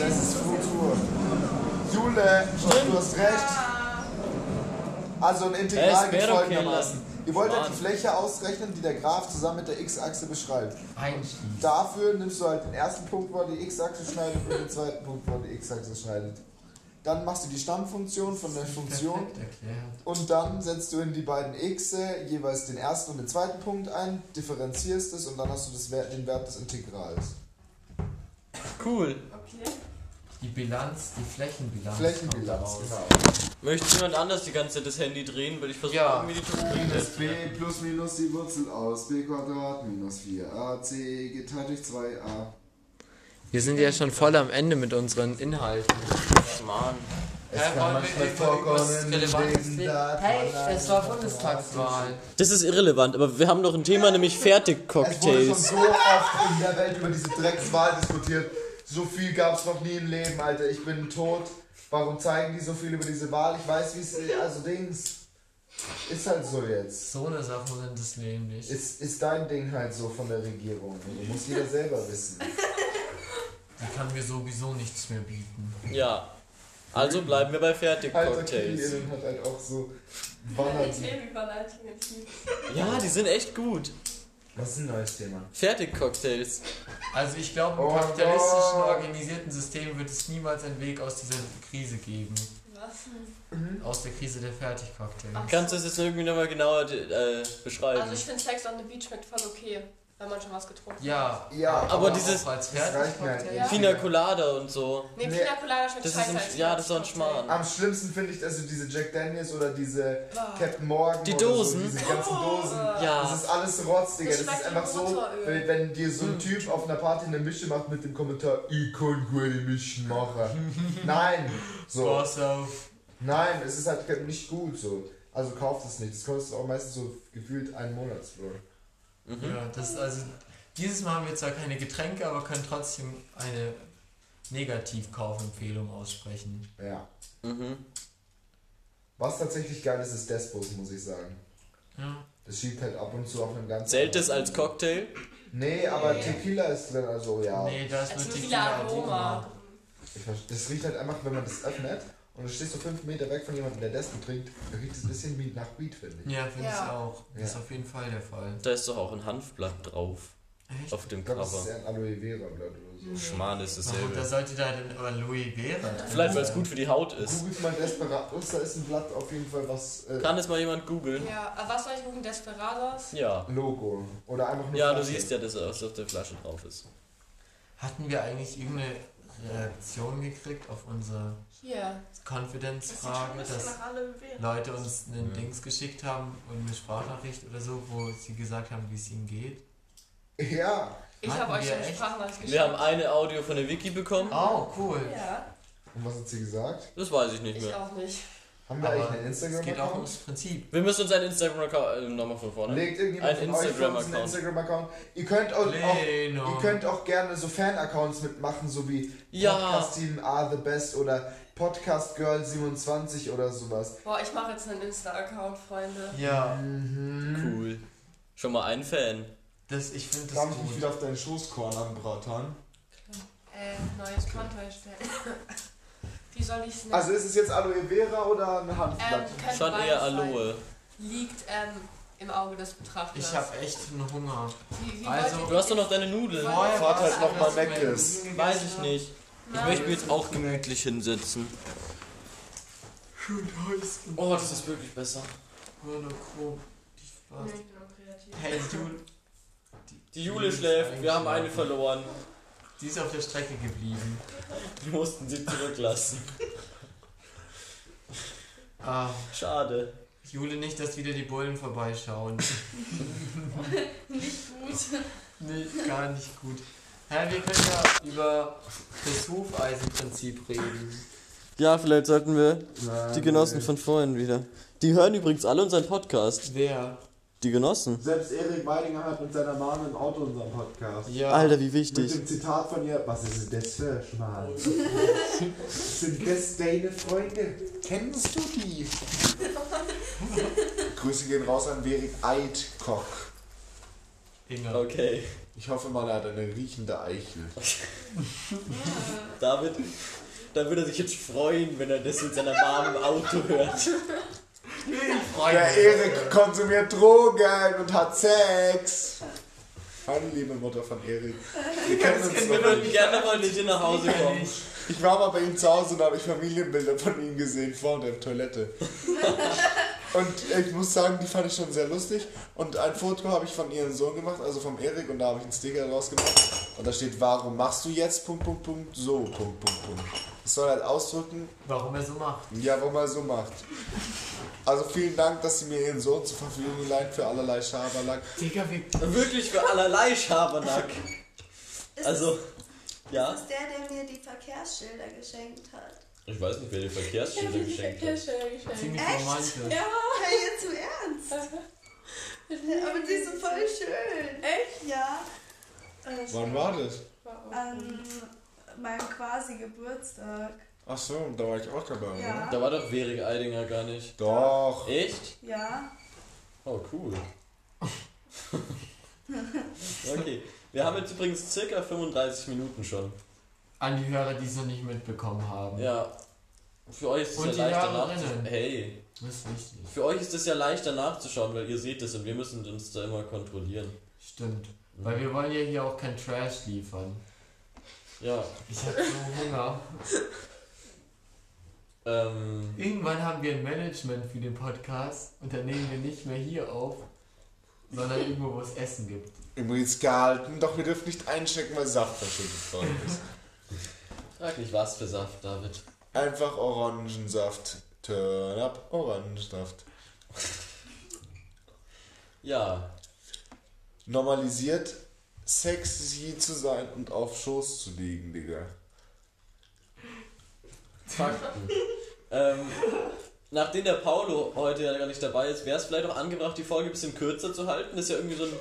das ist Futur. Jule, du hast recht. Also ein Integral geht folgendermaßen. Ihr wollt halt die. Fläche ausrechnen, die der Graph zusammen mit der x-Achse beschreibt. Dafür nimmst du halt den ersten Punkt, wo er die x-Achse schneidet und den zweiten Punkt, wo er die x-Achse schneidet. Dann machst du die Stammfunktion von der Funktion und dann setzt du in die beiden x jeweils den ersten und den zweiten Punkt ein, differenzierst es und dann hast du das Wert, den Wert des Integrals. Cool. Okay. Die Bilanz, die Flächenbilanz. Flächenbilanz, genau. Möchte jemand anders die ganze Zeit das Handy drehen, weil ich versuche Ja. irgendwie die Minus Tastatur b plus minus die Wurzel aus b Quadrat minus 4ac geteilt durch 2a. Wir sind ja schon voll am Ende mit unseren Inhalten. Mann. Hey, es war Bundestagswahl. Das ist irrelevant, aber wir haben noch ein Thema, nämlich Es wurde schon Fertigcocktails. so oft in der Welt über diese Dreckswahl diskutiert. So viel gab es noch nie im Leben, Alter. Ich bin tot. Warum zeigen die so viel über diese Wahl? Ich weiß, wie es ist. Also Dings. Ist halt so jetzt. So eine Sache sind es nämlich. Ist, ist dein Ding halt so von der Regierung. Du musst jeder selber wissen. Die kann mir sowieso nichts mehr bieten. Ja. Also bleiben wir bei Alter, Fertigcocktails. Kilian hat halt auch so. Ja, die sind echt gut. Was ist ein neues Thema? Fertigcocktails. Also ich glaube, im Oh kapitalistischen organisierten System wird es niemals einen Weg aus dieser Krise geben. Was? Aus der Krise der Fertigcocktails. Kannst du es jetzt irgendwie nochmal genauer äh, beschreiben? Also ich finde Sex on the Beach schmeckt voll okay, wenn man schon was getrunken hat. Ja, Ja, Aber dieses- das Fertigcocktail. nicht. Pina Colada und so. Nee, Nee, Pina Colada schmeckt das ist scheiße ein- als ja, das ist doch ein. Schmarrn. Am schlimmsten finde ich also diese Jack Daniels oder diese Ah. Captain Morgan. Die oder Dosen? So, diese ganzen Dosen. Das Ja. ist alles Rotz, Digga. Das Das, ist schmeckt einfach so, wenn, wenn dir so ein Typ auf einer Party eine Mische macht mit dem Kommentar, ich kann keine Mischen machen. Nein, so. Pass auf. Nein, es ist halt nicht gut so. Also kauft es nicht. Das kostet auch meistens so gefühlt einen Monatslohn. Ja, das ist also. Dieses Mal haben wir zwar keine Getränke, aber können trotzdem eine Negativkaufempfehlung aussprechen. Ja. Mhm. Was tatsächlich geil ist, ist Despos, muss ich sagen. Ja. Das schiebt halt ab und zu auf einen ganz. Zählt es als Cocktail? Nee, aber Tequila ist drin, also ja. Nee, das Als wird Tequila Aroma. Ich verste- Das riecht halt einfach, wenn man das öffnet und du stehst so fünf Meter weg von jemandem, der Despo trinkt, da riecht es ein bisschen wie nach Weed, finde ich. Ja, finde ich Ja. auch. Das Ja. ist auf jeden Fall der Fall. Da ist doch auch ein Hanfblatt drauf. Echt? Auf dem Ich glaube, das ist Cover. eher ein Aloe Vera Blatt oder so. Schmarrn ist Warum, da dasselbe. sollte da denn Aloe Vera drin Vielleicht weil es gut für die Haut ist. Googelt mal Desperados, da ist ein Blatt auf jeden Fall was. Äh, Kann es mal jemand googeln? Ja, was soll ich gucken? Desperados? Ja. Logo. Oder einfach nur Ja, du Flasche. siehst ja, dass es auf der Flasche drauf ist. Hatten wir eigentlich irgendeine Reaktion gekriegt auf unsere Hier. Confidence-Frage, dass Leute uns einen Dings geschickt haben und eine Sprachnachricht oder so, wo sie gesagt haben, wie es ihnen geht. Ja. Ich habe euch eine echt? Sprachnachricht geschickt. Wir haben eine Audio von der Wiki bekommen. Oh, cool. Ja, Und was hat sie gesagt? Das weiß ich nicht ich mehr. auch nicht. Haben wir Aber eigentlich einen es geht auch Instagram-Account? ums Prinzip. Wir müssen uns einen Instagram-Account äh, nochmal von vorne. Legt irgendjemand Ein von euch von uns einen Instagram-Account. Instagram-Account? Ihr könnt auch, auch. Ihr könnt auch gerne so Fan-Accounts mitmachen, so wie Ja. Podcast Team are the best oder Podcast Girl 27 oder sowas. Boah, ich mache jetzt einen Insta-Account, Freunde. Ja, Cool. Schon mal ein Fan. das, ich finde das Darf ich mich wieder auf deinen Schoßkorn anbratan? Äh, neues Konto erstellen. Wie soll ich es nennen? Also ist es jetzt Aloe Vera oder ein ähm, Hanfblatt? könnte Schon eher sein. Aloe. Liegt ähm, im Auge des Betrachters. Ich habe echt einen Hunger. Wie, wie Also, Du hast doch noch deine Nudeln. Vorher Fahrt war halt es noch mal alles weg ist. Weiß gegessen. ich nicht. Ich möchte mich jetzt auch gemütlich hinsetzen. Schön heiß. Oh, das ist wirklich besser. Hey, Jule. Die Jule schläft, wir haben eine verloren. Die ist auf der Strecke geblieben. Wir mussten sie zurücklassen. Ah, Schade. Jule, nicht, dass wieder die Bullen vorbeischauen. Nicht gut. nee, gar nicht gut. Hä, wir können ja über das Hufeisenprinzip reden. Ja, vielleicht sollten wir die Genossen von vorhin wieder. Die hören übrigens alle unseren Podcast. Wer? Die Genossen. Selbst Erik Weidinger hat mit seiner Mama im Auto unseren Podcast. Ja. Alter, wie Mit wichtig. dem Zitat von ihr, was ist denn das für Schmarrn? Sind das deine Freunde? Kennst du die? Grüße gehen raus an Erik Eidkock. Inga. Okay. Ich hoffe mal, er hat eine riechende Eichel. David, da würde er sich jetzt freuen, wenn er das mit seiner Mom im Auto hört. Der Erik konsumiert Drogen und hat Sex. Hallo, liebe Mutter von Erik. Wir kennen uns Wir noch würden nicht. gerne mal mit dir nach Hause kommen. Ich war mal bei ihm zu Hause und habe ich Familienbilder von ihm gesehen vor der Toilette. Und ich muss sagen, die fand ich schon sehr lustig. Und ein Foto habe ich von ihrem Sohn gemacht, also vom Erik, und da habe ich einen Sticker rausgemacht. Und da steht, warum machst du jetzt Punkt, Punkt, Punkt, so, Punkt, Punkt, Punkt. Das soll halt ausdrücken, Warum er so macht. ja, warum er so macht. Also vielen Dank, dass sie mir ihren Sohn zur Verfügung leihen für allerlei Schabernack. Digga, wie. Wirklich für allerlei Schabernack. Ist Also, ja. Das ist der, der mir die Verkehrsschilder geschenkt hat. Ich weiß nicht, wer die Verkehrsschilder geschenkt hat. Ziemlich Echt? romantisch. Ja, hey, jetzt im Ernst. Aber die sind voll schön. Echt? Ja. Wann war das? An meinem quasi Geburtstag. Ach so, da war ich auch dabei, Ja. Da war doch Verik Eidinger gar nicht. Doch. Echt? Ja. Oh, cool. Okay. Wir haben jetzt übrigens circa 35 Minuten schon. An die Hörer, die es noch nicht mitbekommen haben. Ja. Für euch ist es ja die leichter nachzuschauen. Hey. Das ist wichtig. Für euch ist es ja leichter nachzuschauen, weil ihr seht es und wir müssen uns da immer kontrollieren. Stimmt. Weil wir wollen ja hier auch kein Trash liefern. Ja. Ich hab so Hunger. Ähm. Irgendwann haben wir ein Management für den Podcast und dann nehmen wir nicht mehr hier auf, sondern irgendwo, wo es Essen gibt. Übrigens gehalten, doch wir dürfen nicht einchecken, weil Saft verschüttet worden ist. Frag nicht was für Saft, David. Einfach Orangensaft. Turn up, Orangensaft. Ja. Normalisiert, sexy zu sein und auf Schoß zu liegen, Digga. Fakten. ähm, nachdem der Paulo heute ja gar nicht dabei ist, wäre es vielleicht auch angebracht, die Folge ein bisschen kürzer zu halten. Das ist ja irgendwie so ein,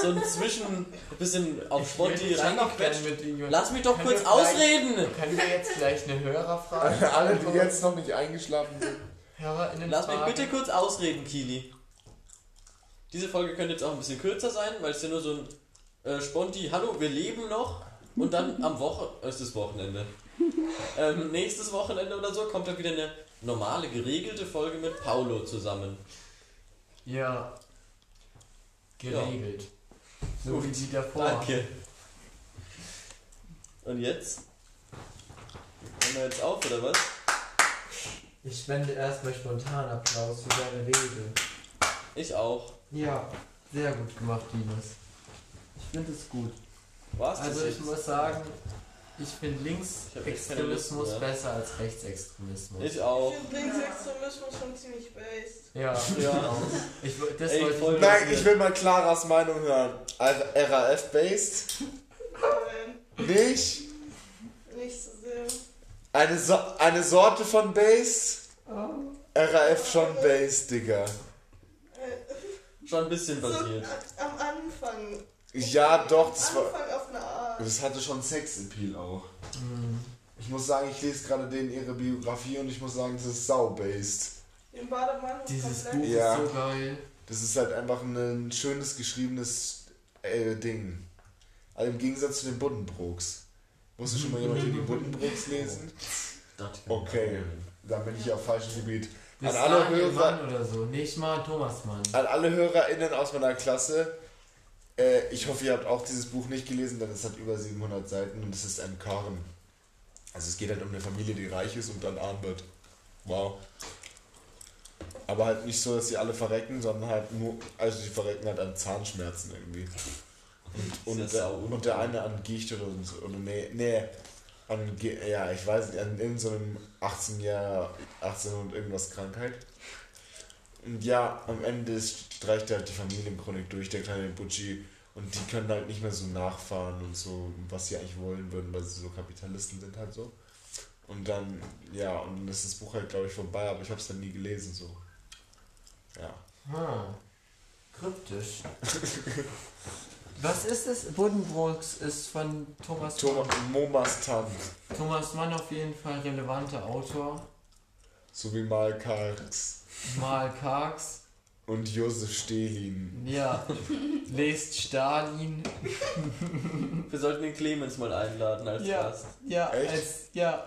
so ein Zwischen, ein bisschen auf Sponti reingequetscht. Lass mich doch Können kurz vielleicht- ausreden! Können wir jetzt gleich eine Hörerfrage? Alle, die jetzt noch nicht eingeschlafen sind. HörerInnen Lass mich bitte kurz ausreden, Kili. Diese Folge könnte jetzt auch ein bisschen kürzer sein, weil es ja nur so ein äh, Sponti, hallo, wir leben noch. Und dann am Woche, äh, ist das Wochenende. Ähm, nächstes Wochenende oder so kommt dann wieder eine normale, geregelte Folge mit Paulo zusammen. Ja. Geregelt. So Gut. wie die davor. Danke. Und jetzt? Hören wir jetzt auf, oder was? Ich spende erstmal spontan Applaus für deine Rede. Ich auch. Ja, sehr gut gemacht, Linus. Ich finde es gut. Das Also ich muss sagen, Ich finde Linksextremismus ja. besser als Rechtsextremismus. Ich auch. Ich finde Linksextremismus schon ziemlich based. Ja, Ja. ich, das Ey, wollte voll- ich Nein, ich will mal Claras Meinung hören. RAF-based? Nein, Nicht? nicht so sehr. Eine, so eine Sorte von based? Oh. RAF schon based, Digga. Äh, Schon ein bisschen so basiert. am Anfang. Ja, doch, das war. Anfang auf eine Art. Das hatte schon Sex-Appeal auch. Mhm. Ich muss sagen, ich lese gerade denen ihre Biografie und ich muss sagen, das ist sau-based. Den Bademann Dieses Buch. Ja. ist so geil. Das ist halt einfach ein schönes geschriebenes äh, Ding. Also im Gegensatz zu den Buddenbrooks. Musste schon mal jemand hier die Buddenbrooks lesen? Okay, dann bin ich auf falschem Gebiet. An alle Hörer, Mann oder so. Nicht mal Thomas Mann. an alle HörerInnen aus meiner Klasse, äh, ich hoffe, ihr habt auch dieses Buch nicht gelesen, denn es hat über 700 Seiten und es ist ein Karren. Also es geht halt um eine Familie, die reich ist und dann arm wird. Wow. Aber halt nicht so, dass sie alle verrecken, sondern halt nur, also die verrecken halt an Zahnschmerzen irgendwie. Und, und, der, und der eine an Gicht oder so, oder nee, nee, an, ja, ich weiß nicht, an irgendeinem so einem 18 Jahr, 18 und irgendwas Krankheit. Und ja, am Ende streicht halt die Familienchronik durch, der kleine Butchi. Und die können halt nicht mehr so nachfahren und so, was sie eigentlich wollen würden, weil sie so Kapitalisten sind halt so. Und dann, ja, und dann ist das Buch halt, glaube ich, vorbei, aber ich habe es dann nie gelesen, so. Ja. Hm. Kryptisch. Was ist es? Buddenbrooks ist von Thomas Thomas Mann. Momas Tan, Thomas Mann auf jeden Fall relevanter Autor. so wie Mal Karks Mal Karks. und Josef Stelin. Ja. Lest Stalin. Wir sollten den Clemens mal einladen als Ja. Gast. Ja, Echt? als, ja.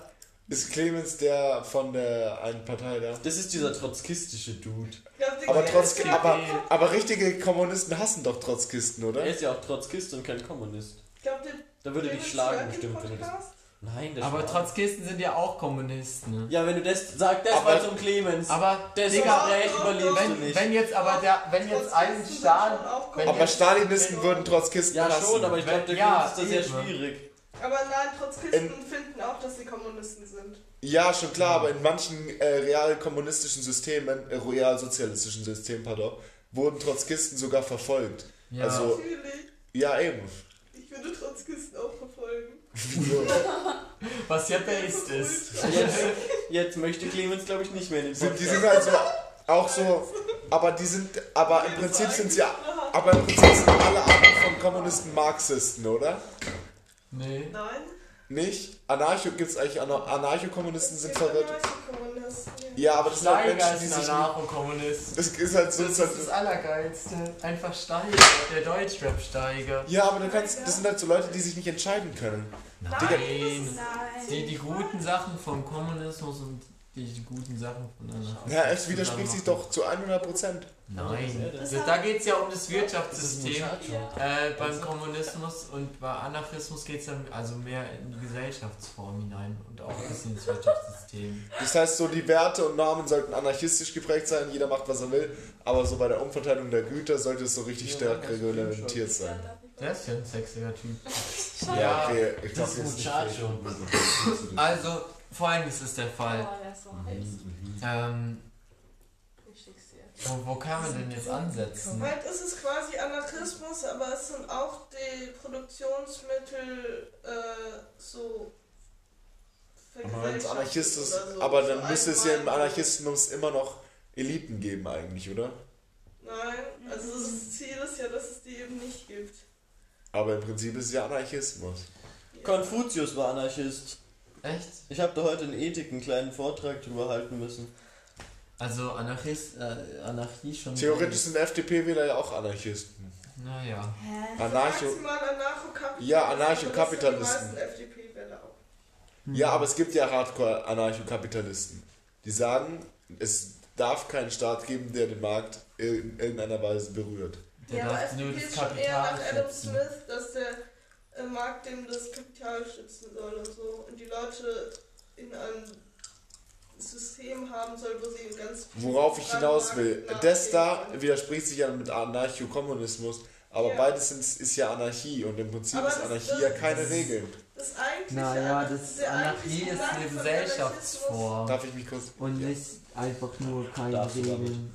Ist Clemens der von der einen Partei da? Das ist dieser trotzkistische Dude. Aber, Kinder- trotz, aber, aber richtige Kommunisten hassen doch Trotzkisten, oder? Er ist ja auch Trotzkist und kein Kommunist. Ich glaub, der Da würde dich schlagen bestimmt, wenn du das... Nein, das Aber Trotzkisten sind ja auch Kommunisten. Ne? Ja, wenn du das... Sag das Aber- mal zum Clemens. Aber, das Digga, Gespräch überlebst du wenn, nicht. wenn jetzt aber der, wenn jetzt ein wenn Aber Stalinisten würden Trotzkisten ja, hassen. schon, aber ich glaube, der Ja, ist da sehr schwierig. Aber nein, Trotzkisten finden auch, dass sie Kommunisten sind. Ja, schon klar, aber in manchen äh, real kommunistischen Systemen, äh, real sozialistischen Systemen, pardon, wurden Trotzkisten sogar verfolgt. Ja. Also, Natürlich. ja eben. Ich würde Trotzkisten auch verfolgen. was ja based ist. Jetzt, jetzt möchte Clemens, glaube ich, nicht mehr in den Sind, die Podcast. sind halt so, auch so, aber die sind, aber im Prinzip sind sie, aber im Prinzip sind alle Arten von Kommunisten Marxisten, oder? Nee. Nein. Nicht? Anarcho, gibt's eigentlich, Ana- Anarcho-Kommunisten sind verwirrt. Kommunisten. Ja, aber das sind halt Steiger Menschen, die sich... Anarcho-Kommunist. Das ist halt so... Das ist das Allergeilste. Einfach Steiger, der Deutschrap-Steiger. Ja, aber du kannst, das sind halt so Leute, die sich nicht entscheiden können. Nein. Nein. Die, die guten Sachen vom Kommunismus und die, die guten Sachen von Anarchismus. Ja, es widerspricht sich doch zu 100 Prozent. Nein. Das Da, geht es ja um das Wirtschaftssystem. Äh, beim Kommunismus und bei Anarchismus geht es dann also mehr in die Gesellschaftsform hinein und auch ein bisschen ins Wirtschaftssystem. Das heißt, so die Werte und Normen sollten anarchistisch geprägt sein, jeder macht, was er will, aber so bei der Umverteilung der Güter sollte es so richtig stark reglementiert sein. Der ist ja ein sexiger Typ. Ja, okay, ich Das glaube ist Muchacho. Also, folgendes ist der Fall. Oh, der ist so. Ähm, Ich schick's dir. wo, wo kann man denn jetzt ansetzen? Halt ist es quasi Anarchismus, aber es sind auch die Produktionsmittel äh, so Aber wenn es Anarchist ist, so. aber So dann müsste es ja im. Anarchismus immer noch Eliten geben eigentlich, oder? Nein, also das Ziel ist ja, dass es die eben nicht gibt. Aber im Prinzip ist es ja Anarchismus. Konfuzius war Anarchist. Echt? Ich habe da heute in Ethik einen kleinen Vortrag drüber halten müssen. Also Anarchist, äh, Anarchie schon. Theoretisch sind FDP-Wähler ja auch Anarchisten. Naja. Hä? Anarcho. Ja, Anarchokapitalisten. Auch. Ja, aber es gibt ja Hardcore-Anarchokapitalisten. Die sagen, es darf keinen Staat geben, der den Markt in irgendeiner Weise berührt. Der ja, aber darf nur das ist schon eher Kapital nach Adam schützen. Smith, dass der äh, Markt dem das Kapital schützen soll und so. Und die Leute in einem System haben soll, wo sie ganz Worauf ich hinaus will, das da widerspricht sich ja mit Anarchokommunismus, aber Ja. beides sind, ist ja Anarchie und im Prinzip Aber ist Anarchie das- ja keine das- Regeln. Das eigentlich. Naja, das Anarchie ist eine Gesellschaftsform. Darf ich mich kurz. Und nicht einfach nur keine Regeln.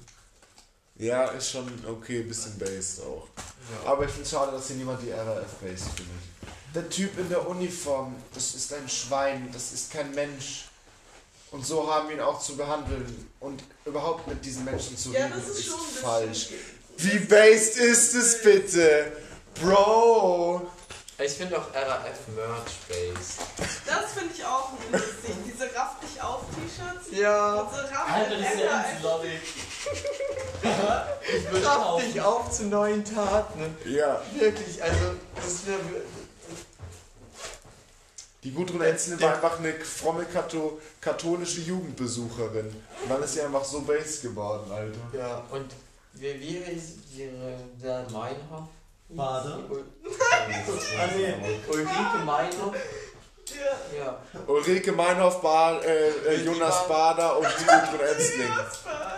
Ja, ist schon okay, bisschen based auch. Aber ich finde es schade, dass hier niemand die RAF based findet. Der Typ in der Uniform, das ist ein Schwein, das ist kein Mensch. Und so haben wir ihn auch zu behandeln. Und überhaupt mit diesen Menschen zu Ja, reden, das ist ist schon ein bisschen falsch. Wie based ist es bitte? Bro! Ich finde auch RAF Merch based. Das finde ich auch lustig. Diese Raff dich auf T-Shirts. Ja. So Raff Alter, das ist ja Ich würde Raff dich auf zu neuen Taten. Ja. Wirklich, also das wäre. Die Gudrun Enzel war einfach eine fromme Kato katholische Jugendbesucherin. Und dann ist sie einfach so based geworden, Alter. Ja, und wie, wie ist ihre der Meinhof? Bader? Ul- Ah, nee. Ulrike Meinhof? Ja. Ja. Ulrike Meinhof, ba äh, äh, Jonas Bader und Gudrun Enzling.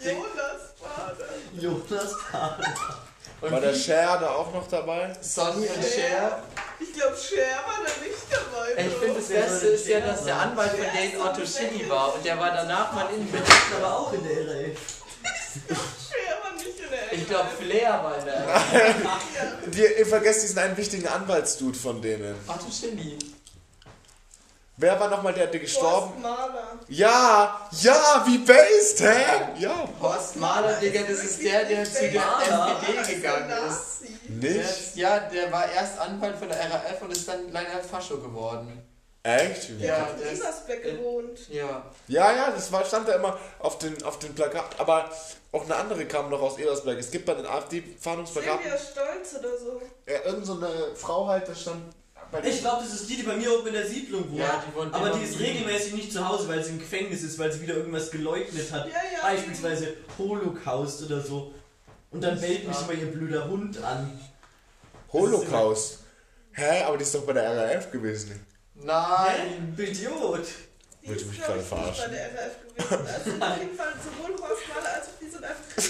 Jonas Bader, nicht Jonas Bader. Und War der Cher da auch noch dabei? Sonny und Cher. Ich glaube, Cher war da nicht dabei. Ich finde das Beste ist ja, dass der Anwalt von denen Otto Schilly war und der war danach mal in aber auch in der LA. Cher war nicht in der Ich glaube Flair war in der Die, ihr vergesst diesen einen wichtigen Anwaltsdude von denen. Otto Schilly. Wer war nochmal der, der gestorben? Horst Mahler. Ja, ja, wie based, hä? Ja. Horst Mahler, Digga, das ist der, der zu der SPD gegangen ist. Der Nicht? ist. Ja, der war erst Anwalt von der RAF und ist dann leider Fascho geworden. Echt? Der Ja, hat der in ist- Ebersberg gewohnt. Ja. Ja, ja, das war, stand da immer auf den, auf den Plakat. Aber auch eine andere kam noch aus Ebersberg. Es gibt bei den AfD-Fahndungsplakaten Silvia Stolz oder so. ja, irgend so eine Frau halt, das stand Ich glaube, das ist die, die bei mir oben in der Siedlung wohnt. Ja, die wohnt aber die ist regelmäßig nicht zu Hause, weil sie im Gefängnis ist, weil sie wieder irgendwas geleugnet hat. Ja, ja. Beispielsweise Holocaust oder so. Und dann bellt mich Ja. immer ihr blöder Hund an. Holocaust. Hä? Aber die ist doch bei der RAF gewesen. Nein. Hä? Idiot. Die Willst ist, du mich gerade ich, verarschen? bei der RAF gewesen. Also auf jeden Fall sowohl Horst Mahler als auch die sind einfach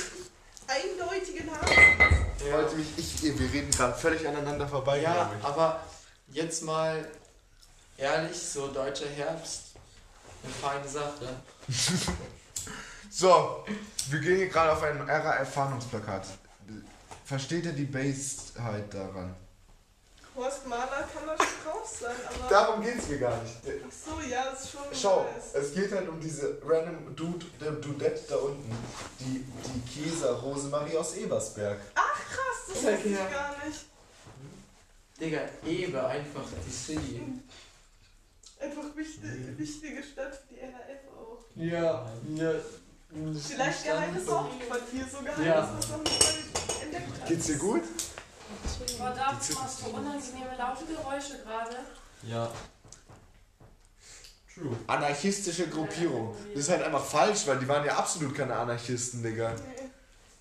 eindeutigen Haaren. Ich wollte mich, ich, wir reden gerade völlig aneinander vorbei. Ja, ich. aber jetzt mal ehrlich, so deutscher Herbst, eine feine Sache. So, wir gehen hier gerade auf ein RAF-Fahndungsplakat. Versteht ihr die Basedheit daran? Horst Mahler kann da schon drauf sein, aber. Darum geht es mir gar nicht. Ach so, ja, ist schon. Schau, weiß. es geht halt um diese random Dude, der Dudette da unten, die, die Käser Rosemarie aus Ebersberg. Ach krass, das Sag wusste ich ja. gar nicht. Digga, Ebe, einfach die City. Einfach wichtige, wichtige Stadt für die RAF auch. Ja, ja. Vielleicht geheimes Hauptquartier, so geheim, Ja. das noch nicht entdeckt hat. Geht's dir gut? Boah, da machst du unangenehme laute Geräusche gerade. Ja. True. Anarchistische Gruppierung. Das ist halt einfach falsch, weil die waren ja absolut keine Anarchisten, Digga. Nee.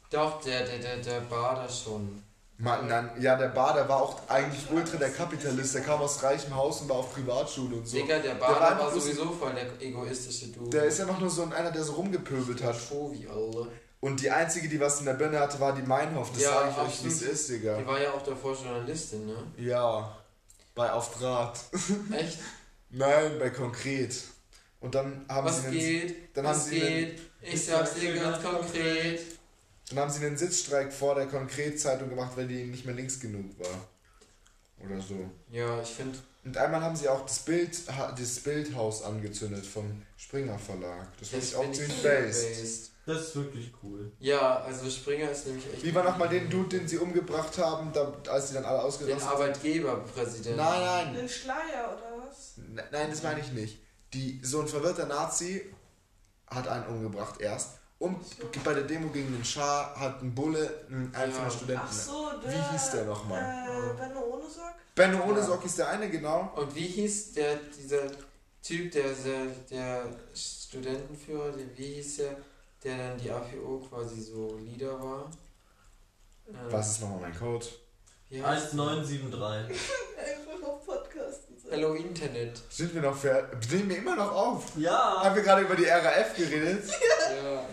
Doch, der, der, der, der Bader schon. Mann, dann, ja, der Bader war auch eigentlich ultra der Kapitalist. Der kam aus reichem Haus und war auf Privatschule und so. Digga, der war Bader einfach war bloß- sowieso voll der egoistische Dude. Der ist ja noch nur so ein einer, der so rumgepöbelt hat. Shovi, Alter. Und die einzige, die was in der Birne hatte, war die Meinhof. Das Ja, sage ich euch, wie es ist, Digga. Die war ja auch davor Journalistin, ne? Ja, bei Auf Draht. Echt? Nein, bei Konkret. Und dann haben Was sie einen, geht? dann haben Was sie einen, geht? Ich sag's dir ganz konkret. Dann haben sie einen Sitzstreik vor der Konkret-Zeitung gemacht, weil die nicht mehr links genug war. Oder so. Ja, ich finde. Und einmal haben sie auch das Bild, das Bildhaus angezündet vom Springer Verlag. Das finde ich auch ziemlich based. Das ist wirklich cool. Ja, also Springer ist nämlich echt. Wie war nochmal den Dude, den sie umgebracht haben, da, als sie dann alle Den ausgerastet sind? Arbeitgeberpräsidenten. Nein, nein. Den Schleier oder was? Ne- Nein, das meine ich nicht. Die, so ein verwirrter Nazi hat einen umgebracht erst. Und bei der Demo gegen den Schah hat ein Bulle einen einen von Ja. den Studenten. Ach so, der. Wie hieß der nochmal? Äh, Benno ohne Sock? Benno ohne Ja. Ist der eine, genau. Und wie hieß der, dieser Typ, der, der, der Studentenführer, der, wie hieß der, der dann die APO quasi so Leader war? Ähm, Was ist nochmal mein Code? Wie heißt der? 1973. Einfach auf Podcasten. Hello Internet. Sind wir noch fair? Nehmen wir immer noch auf? Ja. Haben wir gerade über die RAF geredet? Ja.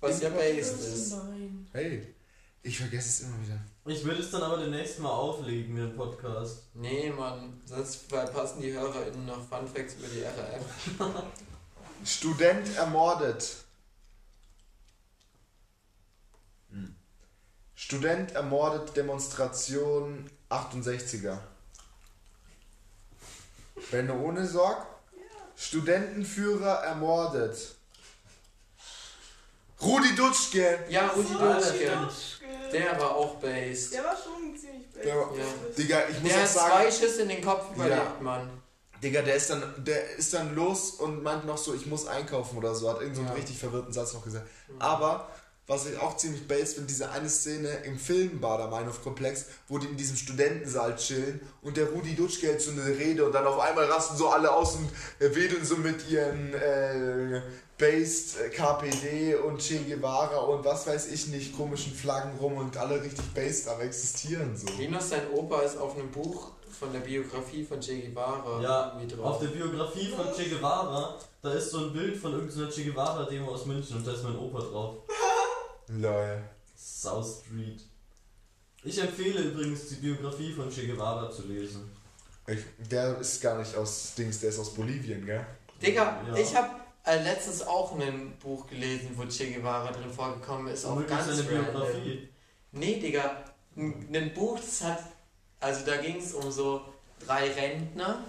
Was ja based ist. Nein. Hey. Ich vergesse es immer wieder. Ich würde es dann aber demnächst mal auflegen, den Podcast. Nee, Mann, sonst verpassen die HörerInnen noch Funfacts über die RAF. Student ermordet. Hm. Student ermordet Demonstration 68er. Benno ohne Sorg. Studentenführer ermordet. Rudi Dutschke. Ja, Rudi So, Dutschke. Der war auch based. Der war schon ziemlich basic. Der war- Ja. Digga, ich muss Der auch hat sagen, zwei Schüsse in den Kopf Ja. überlebt, Mann. Digga, der ist dann, der ist dann los und meint noch so, ich muss einkaufen oder so, hat irgend so einen Ja. richtig verwirrten Satz noch gesagt. Aber, was ich auch ziemlich base finde, diese eine Szene im Film Bader-Meinhof-Komplex, wo die in diesem Studentensaal chillen und der Rudi Dutschke hält so eine Rede und dann auf einmal rasten so alle aus und äh, wedeln so mit ihren äh, Based äh, KPD und Che Guevara und was weiß ich nicht, komischen Flaggen rum und alle richtig based am existieren so. Linus, sein Opa ist auf einem Buch von der Biografie von Che Guevara Ja, Auf drauf. der Biografie von Che Guevara, da ist so ein Bild von irgendeiner Che Guevara-Demo aus München und da ist mein Opa drauf. Lol. South Street. Ich empfehle übrigens die Biografie von Che Guevara zu lesen. Ich, der ist gar nicht aus Dings, der ist aus Bolivien, gell? Digga, Ja. ich habe äh, letztens auch ein Buch gelesen, wo Che Guevara drin vorgekommen ist. Auch ganz seine random. Biografie. Nee, Digga, ein ein Buch, das hat. Also da ging es um so drei Rentner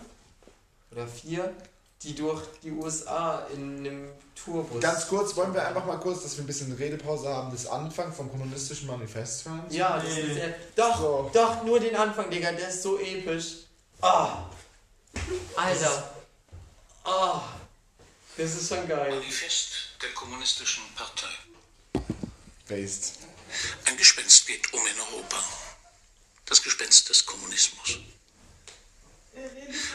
oder vier, die durch die USA in einem Tourbus. Ganz kurz, wollen wir einfach mal kurz, dass wir ein bisschen Redepause haben, das Anfang vom kommunistischen Manifest hören? Ja, das Nee. ist er. Doch, So. doch, nur den Anfang, Digga, der ist so episch. Ah! Alter! Ah! Das ist schon geil. Manifest der Kommunistischen Partei. Based. Ein Gespenst geht um in Europa. Das Gespenst des Kommunismus.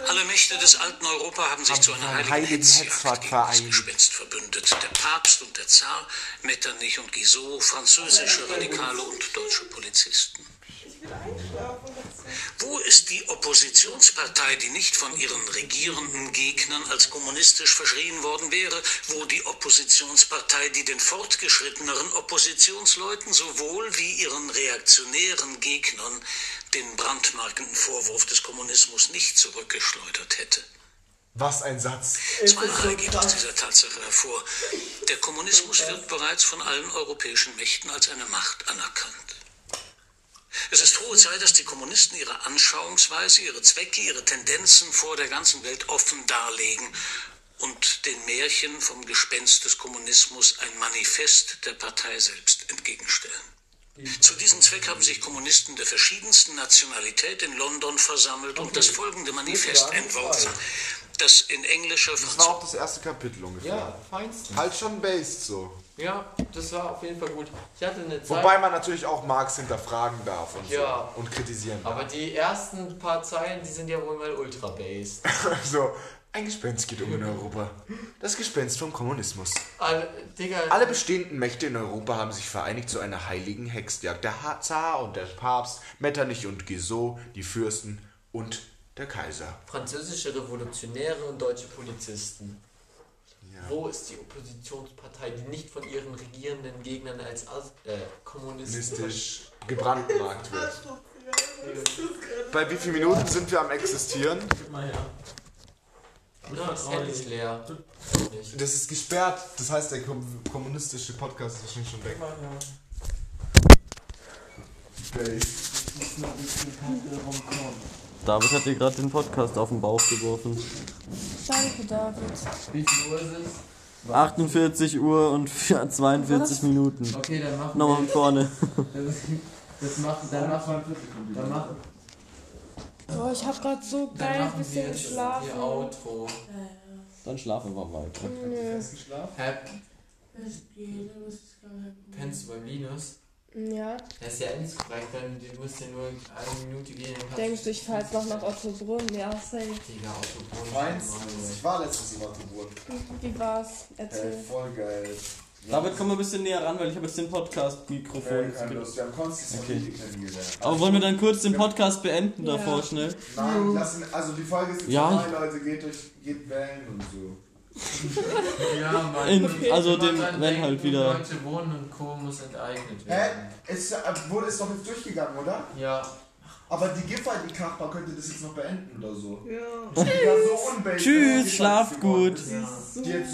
Alle Mächte des alten Europa haben sich Haben zu einer heiligen, heiligen Hetzjagd gegen das. Gespenst verbündet. Der Papst und der Zar, Metternich und Guizot, französische Radikale und deutsche Polizisten. Ich will einschlafen. Wo ist die Oppositionspartei, die nicht von ihren regierenden Gegnern als kommunistisch verschrien worden wäre? Wo die Oppositionspartei, die den fortgeschritteneren Oppositionsleuten sowohl wie ihren reaktionären Gegnern den brandmarkenden Vorwurf des Kommunismus nicht zurückgeschleudert hätte? Was ein Satz. Zweierlei geht aus dieser Tatsache hervor. Der Kommunismus wird bereits von allen europäischen Mächten als eine Macht anerkannt. Es ist hohe Zeit, dass die Kommunisten ihre Anschauungsweise, ihre Zwecke, ihre Tendenzen vor der ganzen Welt offen darlegen und den Märchen vom Gespenst des Kommunismus ein Manifest der Partei selbst entgegenstellen. Zu diesem Zweck haben sich Kommunisten der verschiedensten Nationalität in London versammelt und das folgende Manifest entworfen, das in englischer Das war auch das erste Kapitel ungefähr. Ja, feinsten. Halt schon based so. Ja, das war auf jeden Fall gut. Ich hatte eine Zeit. Wobei man natürlich auch Marx hinterfragen darf und, Ja. so, und kritisieren aber darf. die ersten paar Zeilen, die sind ja wohl mal ultra based. so, ein Gespenst geht um in Europa. Das Gespenst vom Kommunismus. Alle, Digga, Alle bestehenden Mächte in Europa haben sich vereinigt zu einer heiligen Hexjagd. Der Zar und der Papst, Metternich und Guizot, die Fürsten und der Kaiser. französische Revolutionäre und deutsche Polizisten. Ja. Wo ist die Oppositionspartei, die nicht von ihren regierenden Gegnern als As äh, kommunistisch gebrandmarkt wird. Bei wie vielen Minuten sind wir am Existieren? Gib mal her. Ja, das Handy ist leer. Das ist gesperrt. Das heißt, der kom kommunistische Podcast ist wahrscheinlich schon weg. David hat dir gerade den Podcast auf den Bauch geworfen. Danke, David. Wie viel Uhr ist es? 48 Uhr und 42 Minuten. Okay, dann machen Nochmal von vorne. Das, machen, dann machen, dann machen, Oh, ich hab grad so geil ein bisschen geschlafen. ihr Outro. Dann schlafen wir weiter. Nö. Hä? Pennst du beim Linus? Ja. Das ist ja endlich korrekt, dann du musst ja nur eine Minute gehen. Denkst du, ich fahr jetzt noch nach Ottobrunn? Ja, safe. Digga, Autobahn. Meins? Ich war letztens in Ottobrunn. Wie war's? Erzähl. Äh, voll geil. David, komm mal ein bisschen näher ran, weil ich habe jetzt den Podcast-Mikrofon. Lust. Wir haben Konstantin okay. kennengelernt. Aber wollen wir dann kurz den Podcast beenden Ja. davor schnell? Nein, lassen, also die Folge ist jetzt Ja. vorbei, Leute. Geht, durch, geht wählen und so. Ja, Mann. In- Okay. also dem- wenn halt wieder- Leute wohnen und Co. muss enteignet Hä? werden. Es äh, wurde ist doch jetzt durchgegangen, oder? Ja. Aber die Giffey, die Kachbar, könnte das jetzt noch beenden oder so. Ja. Die ja so Tschüss, schlaft gut. Ja. Die jetzt